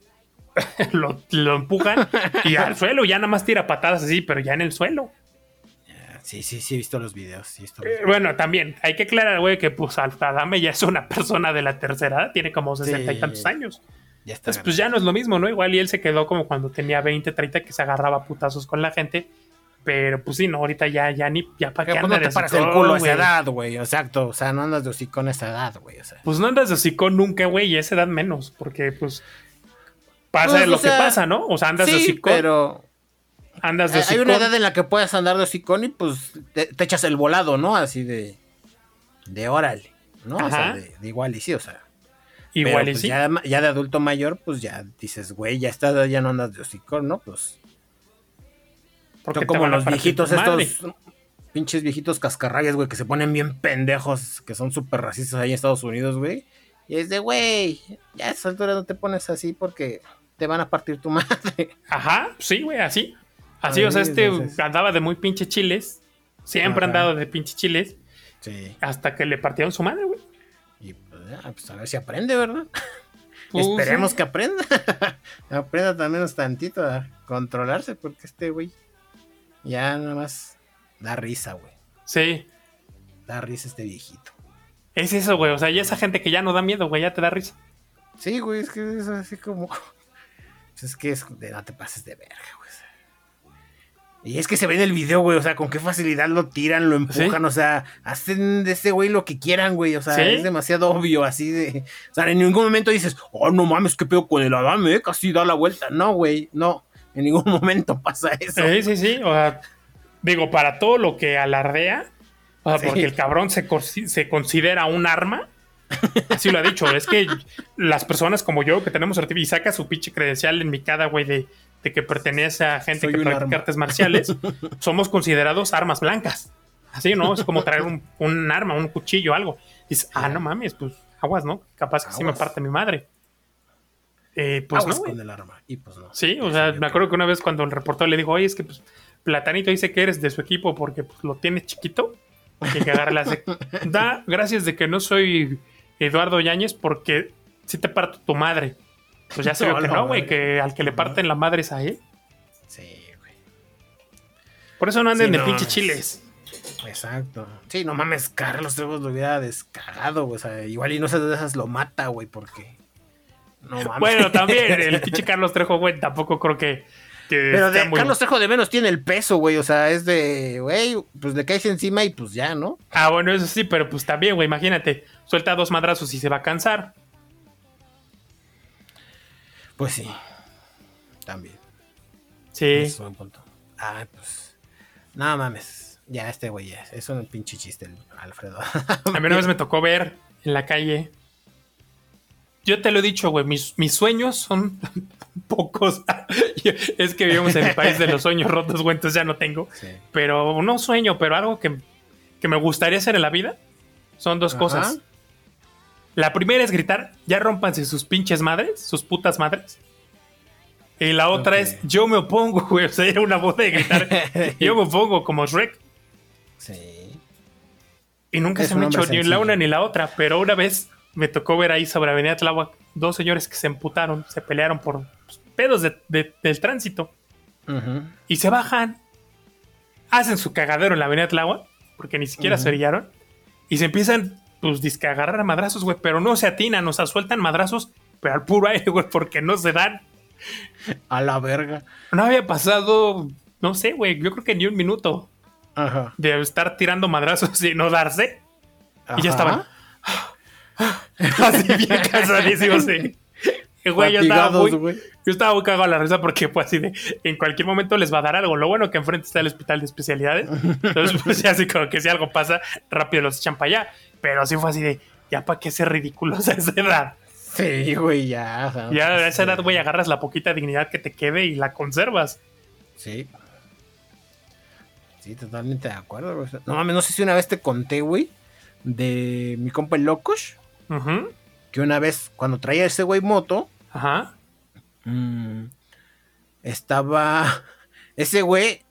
lo, lo empujan y al suelo ya nada más tira patadas así, pero ya en el suelo. Sí, sí, sí, he visto los videos. Sí, he visto los Eh, videos. bueno, también hay que aclarar, güey, que pues Adame ya es una persona de la tercera edad, tiene como sesenta y tantos años. Ya está. Entonces, pues ya no es lo mismo, ¿no? Igual y él se quedó como cuando tenía 20, 30 que se agarraba putazos con la gente. Pero pues sí, no, ahorita ya, ya ni, ya para qué pues no anda te de paras el culo a esa edad, güey. Exacto. O sea, no andas de hocicón a esa edad, güey. O sea. Pues no andas de hocicón nunca, güey, y a esa edad menos, porque pues pasa Pues, lo o sea, que pasa, ¿no? O sea, andas de hocicón, pero andas de hay hocicón. una edad en la que puedes andar de hocicón y pues te, te echas el volado, ¿no? Así de. De órale, ¿no? O sea, Ajá. de, de igual y sí, o sea. Igual pero, y pues, sí. Ya, ya de adulto mayor, pues ya dices, güey, ya estás, ya no andas de hocicón, ¿no? Pues. Porque Son como los viejitos madre. estos. Pinches viejitos cascarrabias, güey, que se ponen bien pendejos, que son súper racistas ahí en Estados Unidos, güey. Y es de, güey, ya a esa altura no te pones así porque te van a partir tu madre. Ajá, sí, güey, así. Así, Ay, o sea, este andaba de muy pinche chiles. Siempre Ajá. andado de pinche chiles. Sí. Hasta que le partieron su madre, güey. Y pues, ya, pues a ver si aprende, ¿verdad? Pues, Esperemos sí. que aprenda. aprenda también un tantito a controlarse, porque este güey ya nada más da risa, güey. Sí, Da risa este viejito. es eso, güey. O sea, ya esa gente que ya no da miedo, güey, ya te da risa. Sí, güey, es que es así como. pues es que es de no te pases de verga, güey. Y es que se ve en el video, güey, o sea, con qué facilidad lo tiran, lo empujan, o sea, hacen de ese güey lo que quieran, güey, o sea, ¿Sí? es demasiado obvio, así de... O sea, en ningún momento dices, oh, no mames, qué pedo con el Adame, eh, casi da la vuelta. No, güey, no, en ningún momento pasa eso. Sí, sí, sí. O sea, digo, para todo lo que alardea, o sea, Sí. porque el cabrón se, se considera un arma. Así lo ha dicho. Es que las personas como yo que tenemos y saca su pinche credencial en mi cada, güey, de, de que pertenece a gente Soy que practica arma. artes marciales, somos considerados armas blancas. Así, ¿no? Es como traer un, un arma, un cuchillo, algo. Dices, ah, no mames, pues aguas, ¿no? Capaz que sí me Aguas. parte mi madre. Eh, pues Aguas no, güey. con el arma. Y pues no. Sí, o sea, me acuerdo que una vez cuando el reportero le dijo, oye, es que pues Platanito dice que eres de su equipo porque pues, lo tienes chiquito. Y que agarra la sec- Da gracias de que no soy Eduardo Yáñez porque si te parto tu madre. Pues ya se No, que no, güey, que al que le parten la madre es a él. Sí, güey. Por eso no anden Sí, de no, pinche es- chiles. Exacto. Sí, no mames, Carlos Trejo lo hubiera descagado, güey. O sea, igual y no se de esas lo mata, güey, porque. No mames. Bueno, también el pinche Carlos Trejo, güey, tampoco creo que. que Pero esté de muy- Carlos Trejo de menos tiene el peso, güey. O sea, es de, güey, pues le caes encima y pues ya, ¿no? Ah, bueno, eso sí, pero pues también, güey, imagínate. Suelta dos madrazos y se va a cansar. Pues sí. También. Sí. Es un punto. Ah, pues. No mames. Ya, este güey ya. Es un pinche chiste, el Alfredo. A mí una vez me tocó ver en la calle. Yo te lo he dicho, güey, mis, mis sueños son pocos. es que vivimos en el país de los sueños rotos, güey, entonces ya no tengo. Sí. Pero no sueño, pero algo que, que me gustaría hacer en la vida son dos Ajá. cosas. La primera es gritar, ya rompanse sus pinches madres, sus putas madres. Y la otra es, yo me opongo, güey. O sea, era una voz de gritar, yo me opongo como Shrek. Sí. Y nunca Es se me ha hecho ni la una ni la otra, pero una vez me tocó ver ahí sobre Avenida Tláhuac dos señores que se emputaron, se pelearon por pues, pedos de- de- del tránsito y se bajan, hacen su cagadero en la Avenida Tláhuac, porque ni siquiera se orillaron, y se empiezan, pues, disque a agarrar a madrazos, güey, pero no se atinan, o sea, sueltan madrazos, pero al puro aire, güey, porque no se dan. A la verga. No había pasado, no sé, güey, yo creo que ni un minuto Ajá. de estar tirando madrazos y no darse. Y ya estaban. Así bien cansadísimos, sí. Güey, yo estaba, muy, güey. yo estaba muy cagado a la risa porque pues así de en cualquier momento les va a dar algo. Lo bueno que enfrente está el hospital de especialidades. Entonces, pues ya así como que si algo pasa, rápido los echan para allá. Pero así fue así de, ya para qué ser ridículos a esa edad. Sí, güey, ya. Ya a esa Este, edad, güey, agarras la poquita dignidad que te quede y la conservas. Sí. Sí, totalmente de acuerdo, güey. No mames, no sé si una vez te conté, güey, de mi compa el Que una vez cuando traía ese güey moto, Ajá. mm, estaba... Ese güey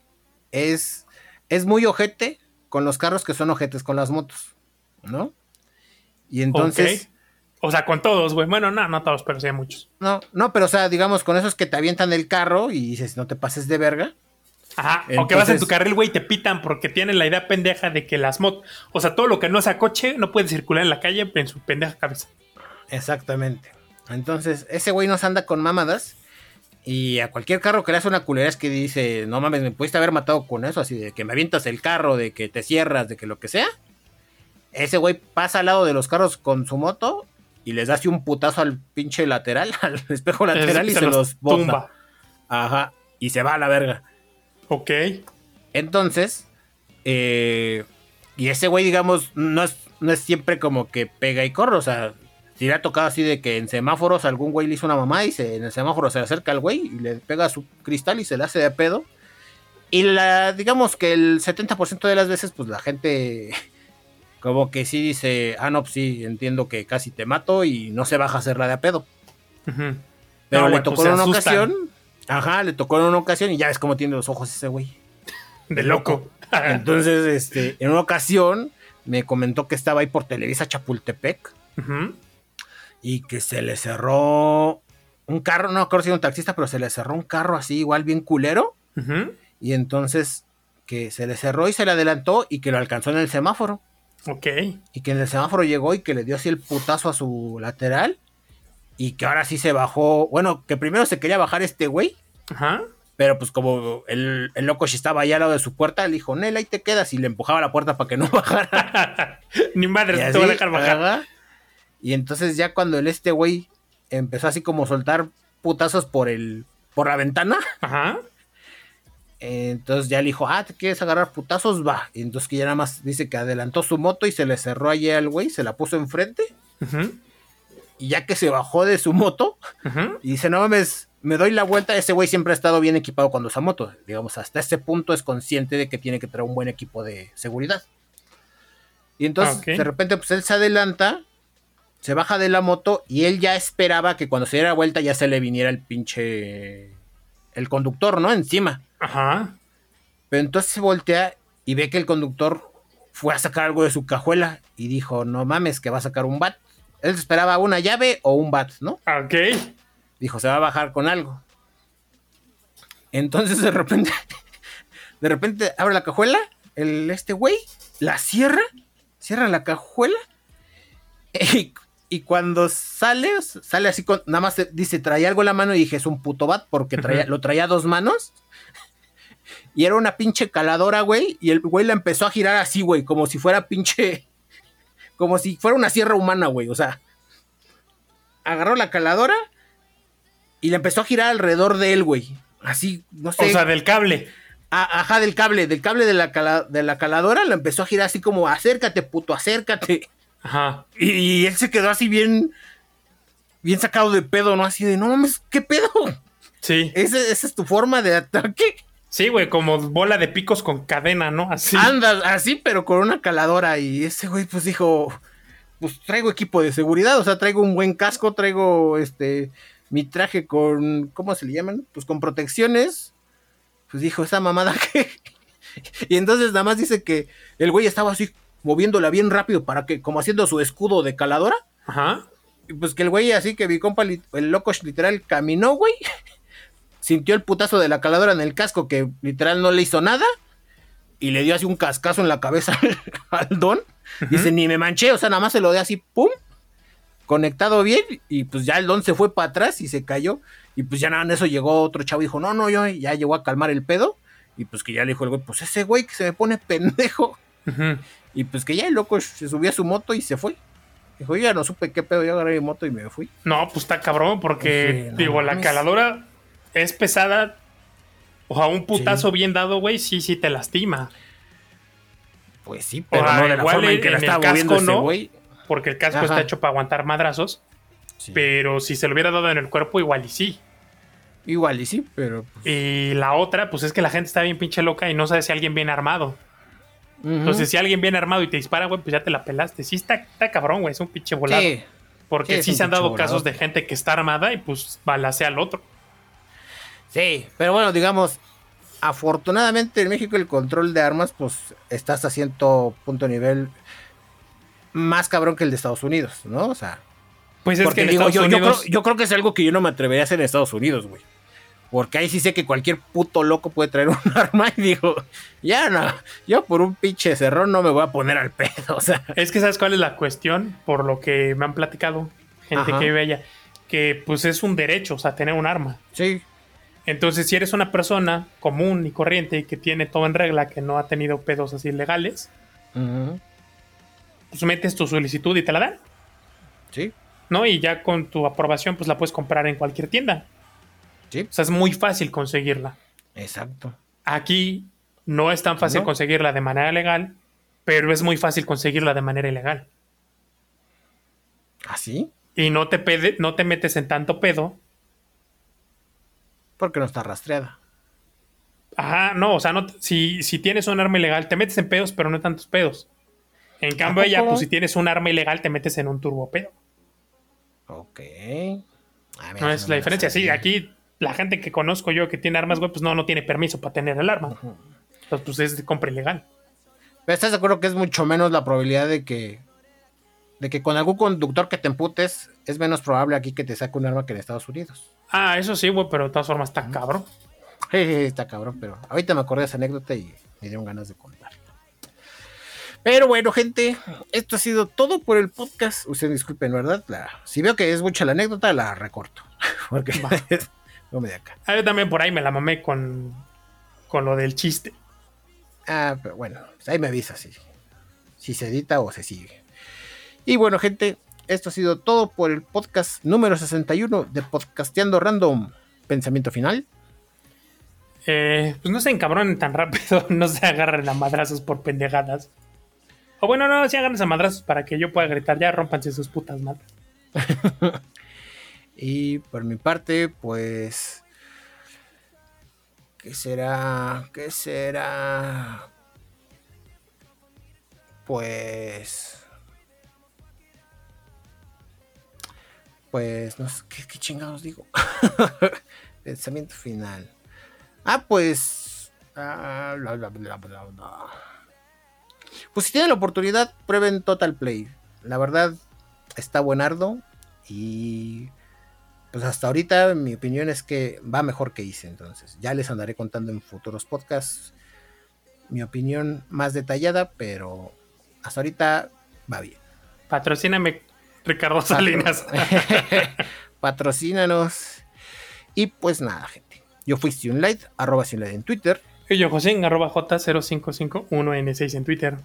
es, es muy ojete con los carros que son ojetes con las motos, ¿no? Y entonces... O sea, con todos, güey. Bueno, no, no todos, pero sí hay muchos. No, no, pero o sea, digamos, con esos que te avientan el carro y dices, no te pases de verga. Ajá, o que vas en tu Entonces- carril, güey, y te pitan porque tienen la idea pendeja de que las motos, o sea, todo lo que no sea coche no puede circular en la calle en su pendeja cabeza. Exactamente. Entonces, ese güey nos anda con mamadas. Y a cualquier carro que le hace una culera es que dice, no mames, me pudiste haber matado con eso, así de que me avientas el carro, de que te cierras, de que lo que sea. Ese güey pasa al lado de los carros con su moto y les da así un putazo al pinche lateral, al espejo lateral y se, los. Ajá, y se va a la verga. Ok. Entonces, eh, y ese güey, digamos, no es, no es siempre como que pega y corre, o sea, si le ha tocado así de que en semáforos algún güey le hizo una mamá y se, en el semáforo se le acerca al güey y le pega su cristal y se le hace de pedo. Y la, digamos que el 70% de las veces, pues la gente como que sí dice, ah, no, pues sí, entiendo que casi te mato y no se baja a hacerla de a pedo. Pero le tocó pues en una ocasión, ajá, le tocó en una ocasión y ya ves cómo tiene los ojos ese güey. De loco. Entonces, este, en una ocasión me comentó que estaba ahí por Televisa Chapultepec y que se le cerró un carro, no creo si era un taxista, pero se le cerró un carro así, igual bien culero. Y entonces que se le cerró y se le adelantó y que lo alcanzó en el semáforo. Ok. Y que en el semáforo llegó y que le dio así el putazo a su lateral. Y que ahora sí se bajó. Bueno, que primero se quería bajar este güey. Ajá. Pero pues como el, el loco si estaba ahí al lado de su puerta, le dijo, Nel, ahí te quedas. Y le empujaba la puerta para que no bajara. Ni madre, te voy a dejar bajar. Y entonces ya cuando el este güey empezó así como a soltar putazos por el por la ventana. Ajá. Entonces ya le dijo, ah, ¿te quieres agarrar putazos? Va. Y entonces que ya nada más dice que adelantó su moto y se le cerró allí al güey, se la puso enfrente. Y ya que se bajó de su moto, y dice, no mames, me doy la vuelta. Ese güey siempre ha estado bien equipado cuando usa moto. Digamos, hasta ese punto es consciente de que tiene que traer un buen equipo de seguridad. Y entonces, de repente, pues él se adelanta se baja de la moto y él ya esperaba que cuando se diera vuelta ya se le viniera el pinche. el conductor, ¿no? Encima. Ajá. Pero entonces se voltea y ve que el conductor fue a sacar algo de su cajuela y dijo: No mames, que va a sacar un bat. Él esperaba una llave o un bat, ¿no? Ok. Dijo: Se va a bajar con algo. Entonces de repente. de repente abre la cajuela. El, este güey la cierra. Cierra la cajuela. Y y cuando sale, sale así con. Nada más dice, traía algo en la mano y dije, es un puto bat, porque traía, lo traía a dos manos. Y era una pinche caladora, güey. Y el güey la empezó a girar así, güey, como si fuera pinche. Como si fuera una sierra humana, güey. O sea. Agarró la caladora y la empezó a girar alrededor de él, güey. Así, no sé. O sea, del cable. ajá, del cable, del cable de la, de la caladora, la empezó a girar así como, acércate, puto, acércate. Ajá. Y, él se quedó así bien. Bien sacado de pedo, ¿no? Así de, no mames, ¿qué pedo? Sí. ¿Esa, es tu forma de ataque? Sí, güey, como bola de picos con cadena, ¿no? Así. Anda, así, pero con una caladora. Y ese güey, pues dijo: Pues traigo equipo de seguridad, o sea, traigo un buen casco, traigo este. Mi traje con. ¿Cómo se le llaman? Pues con protecciones. Pues dijo, esa mamada que. y entonces nada más dice que el güey estaba así moviéndola bien rápido para que, como haciendo su escudo de caladora. Ajá. Y pues que el güey así que mi compa, el loco literal, caminó, güey. Sintió el putazo de la caladora en el casco que literal no le hizo nada. Y le dio así un cascazo en la cabeza al, don. Dice, ni me manché, o sea, nada más se lo dio así, pum. Conectado bien. Y pues ya el don se fue para atrás y se cayó. Y pues ya nada en eso llegó otro chavo y dijo, no, no, yo ya llegó a calmar el pedo. Y pues que ya le dijo el güey, pues ese güey que se me pone pendejo. Y pues que ya el loco se subió a su moto y se fue. Dijo, ya no supe qué pedo, yo agarré mi moto y me fui. No, pues está cabrón, porque, digo, la caladora es pesada. O a un putazo bien dado, güey, sí, sí te lastima. Pues sí, pero no de la forma en que la estaba no, güey. Porque el casco está hecho para aguantar madrazos. Pero si se lo hubiera dado en el cuerpo, igual y sí. Igual y sí, pero. Pues y la otra, pues es que la gente está bien pinche loca y no sabe si alguien viene armado. Entonces, si alguien viene armado y te dispara, güey, pues ya te la pelaste. Sí, está, está cabrón, güey, es un pinche volado. Porque sí, se han dado casos de gente que está armada y pues balacea al otro. Sí, pero bueno, digamos, afortunadamente en México el control de armas, pues estás a cierto punto nivel más cabrón que el de Estados Unidos, ¿no? O sea. Pues es que yo, creo, yo creo que es algo que yo no me atrevería a hacer en Estados Unidos, güey. Porque ahí sí sé que cualquier puto loco puede traer un arma y digo, ya no, yo por un pinche cerrón no me voy a poner al pedo. O sea. Es que sabes cuál es la cuestión, por lo que me han platicado gente que vive allá. que pues es un derecho, o sea, tener un arma. Sí. Entonces, si eres una persona común y corriente y que tiene todo en regla, que no ha tenido pedos así legales, pues metes tu solicitud y te la dan, Sí. ¿no? Y ya con tu aprobación, pues la puedes comprar en cualquier tienda. Sí. O sea, es muy fácil conseguirla. Exacto. Aquí no es tan fácil No. conseguirla de manera legal, pero es muy fácil conseguirla de manera ilegal. ¿Así? Y no te, pede- no te metes en tanto pedo. Porque no está rastreada. Ajá, no, o sea, no, si, si tienes un arma ilegal, te metes en pedos, pero no en tantos pedos. En cambio, ella, pues si tienes un arma ilegal, te metes en un turbo pedo. Ok. Ah, mira, No es la diferencia. Sí, aquí la gente que conozco yo que tiene armas, güey, pues no, no tiene permiso para tener el arma. Entonces, pues es de compra ilegal. Pero ¿Estás de acuerdo que es mucho menos la probabilidad de que de que con algún conductor que te emputes es menos probable aquí que te saque un arma que en Estados Unidos? Ah, eso sí, güey, pero de todas formas está cabrón. Jeje, Está cabrón, pero ahorita me acordé de esa anécdota y me dieron ganas de contar. Pero bueno, gente, esto ha sido todo por el podcast. Ustedes disculpen, ¿verdad? La- si veo que es mucha la anécdota, la recorto. Porque no me de acá. Ah, yo también por ahí me la mamé con, con lo del chiste. Ah, pero bueno, pues ahí me avisa si, si se edita o se sigue. Y bueno, gente, esto ha sido todo por el podcast número 61 de Podcasteando Random. Pensamiento final. Eh, pues no se encabronen tan rápido, no se agarren a madrazos por pendejadas. O bueno, no, se agarren a madrazos para que yo pueda gritar, ya rompanse sus putas madres. Y por mi parte, pues. ¿Qué será? ¿Qué será? Pues. Pues no sé, ¿qué, chingados digo? Pensamiento final. Ah, pues. ah, bla, bla, bla, bla, bla. Pues si tienen la oportunidad, prueben Total Play. La verdad, está buenardo. Y pues hasta ahorita mi opinión es que va mejor que hice. Entonces, ya les andaré contando en futuros podcasts mi opinión más detallada, pero hasta ahorita va bien. Patrocíname, Ricardo Salinas. Patrocínanos. Y pues nada, gente. Yo fui Light, arroba Light en Twitter. y yo, José, arroba J0551N6 en Twitter.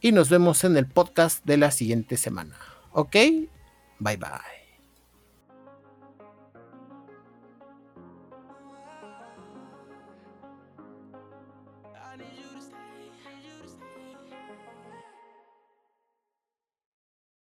Y nos vemos en el podcast de la siguiente semana. ¿Ok? Bye bye.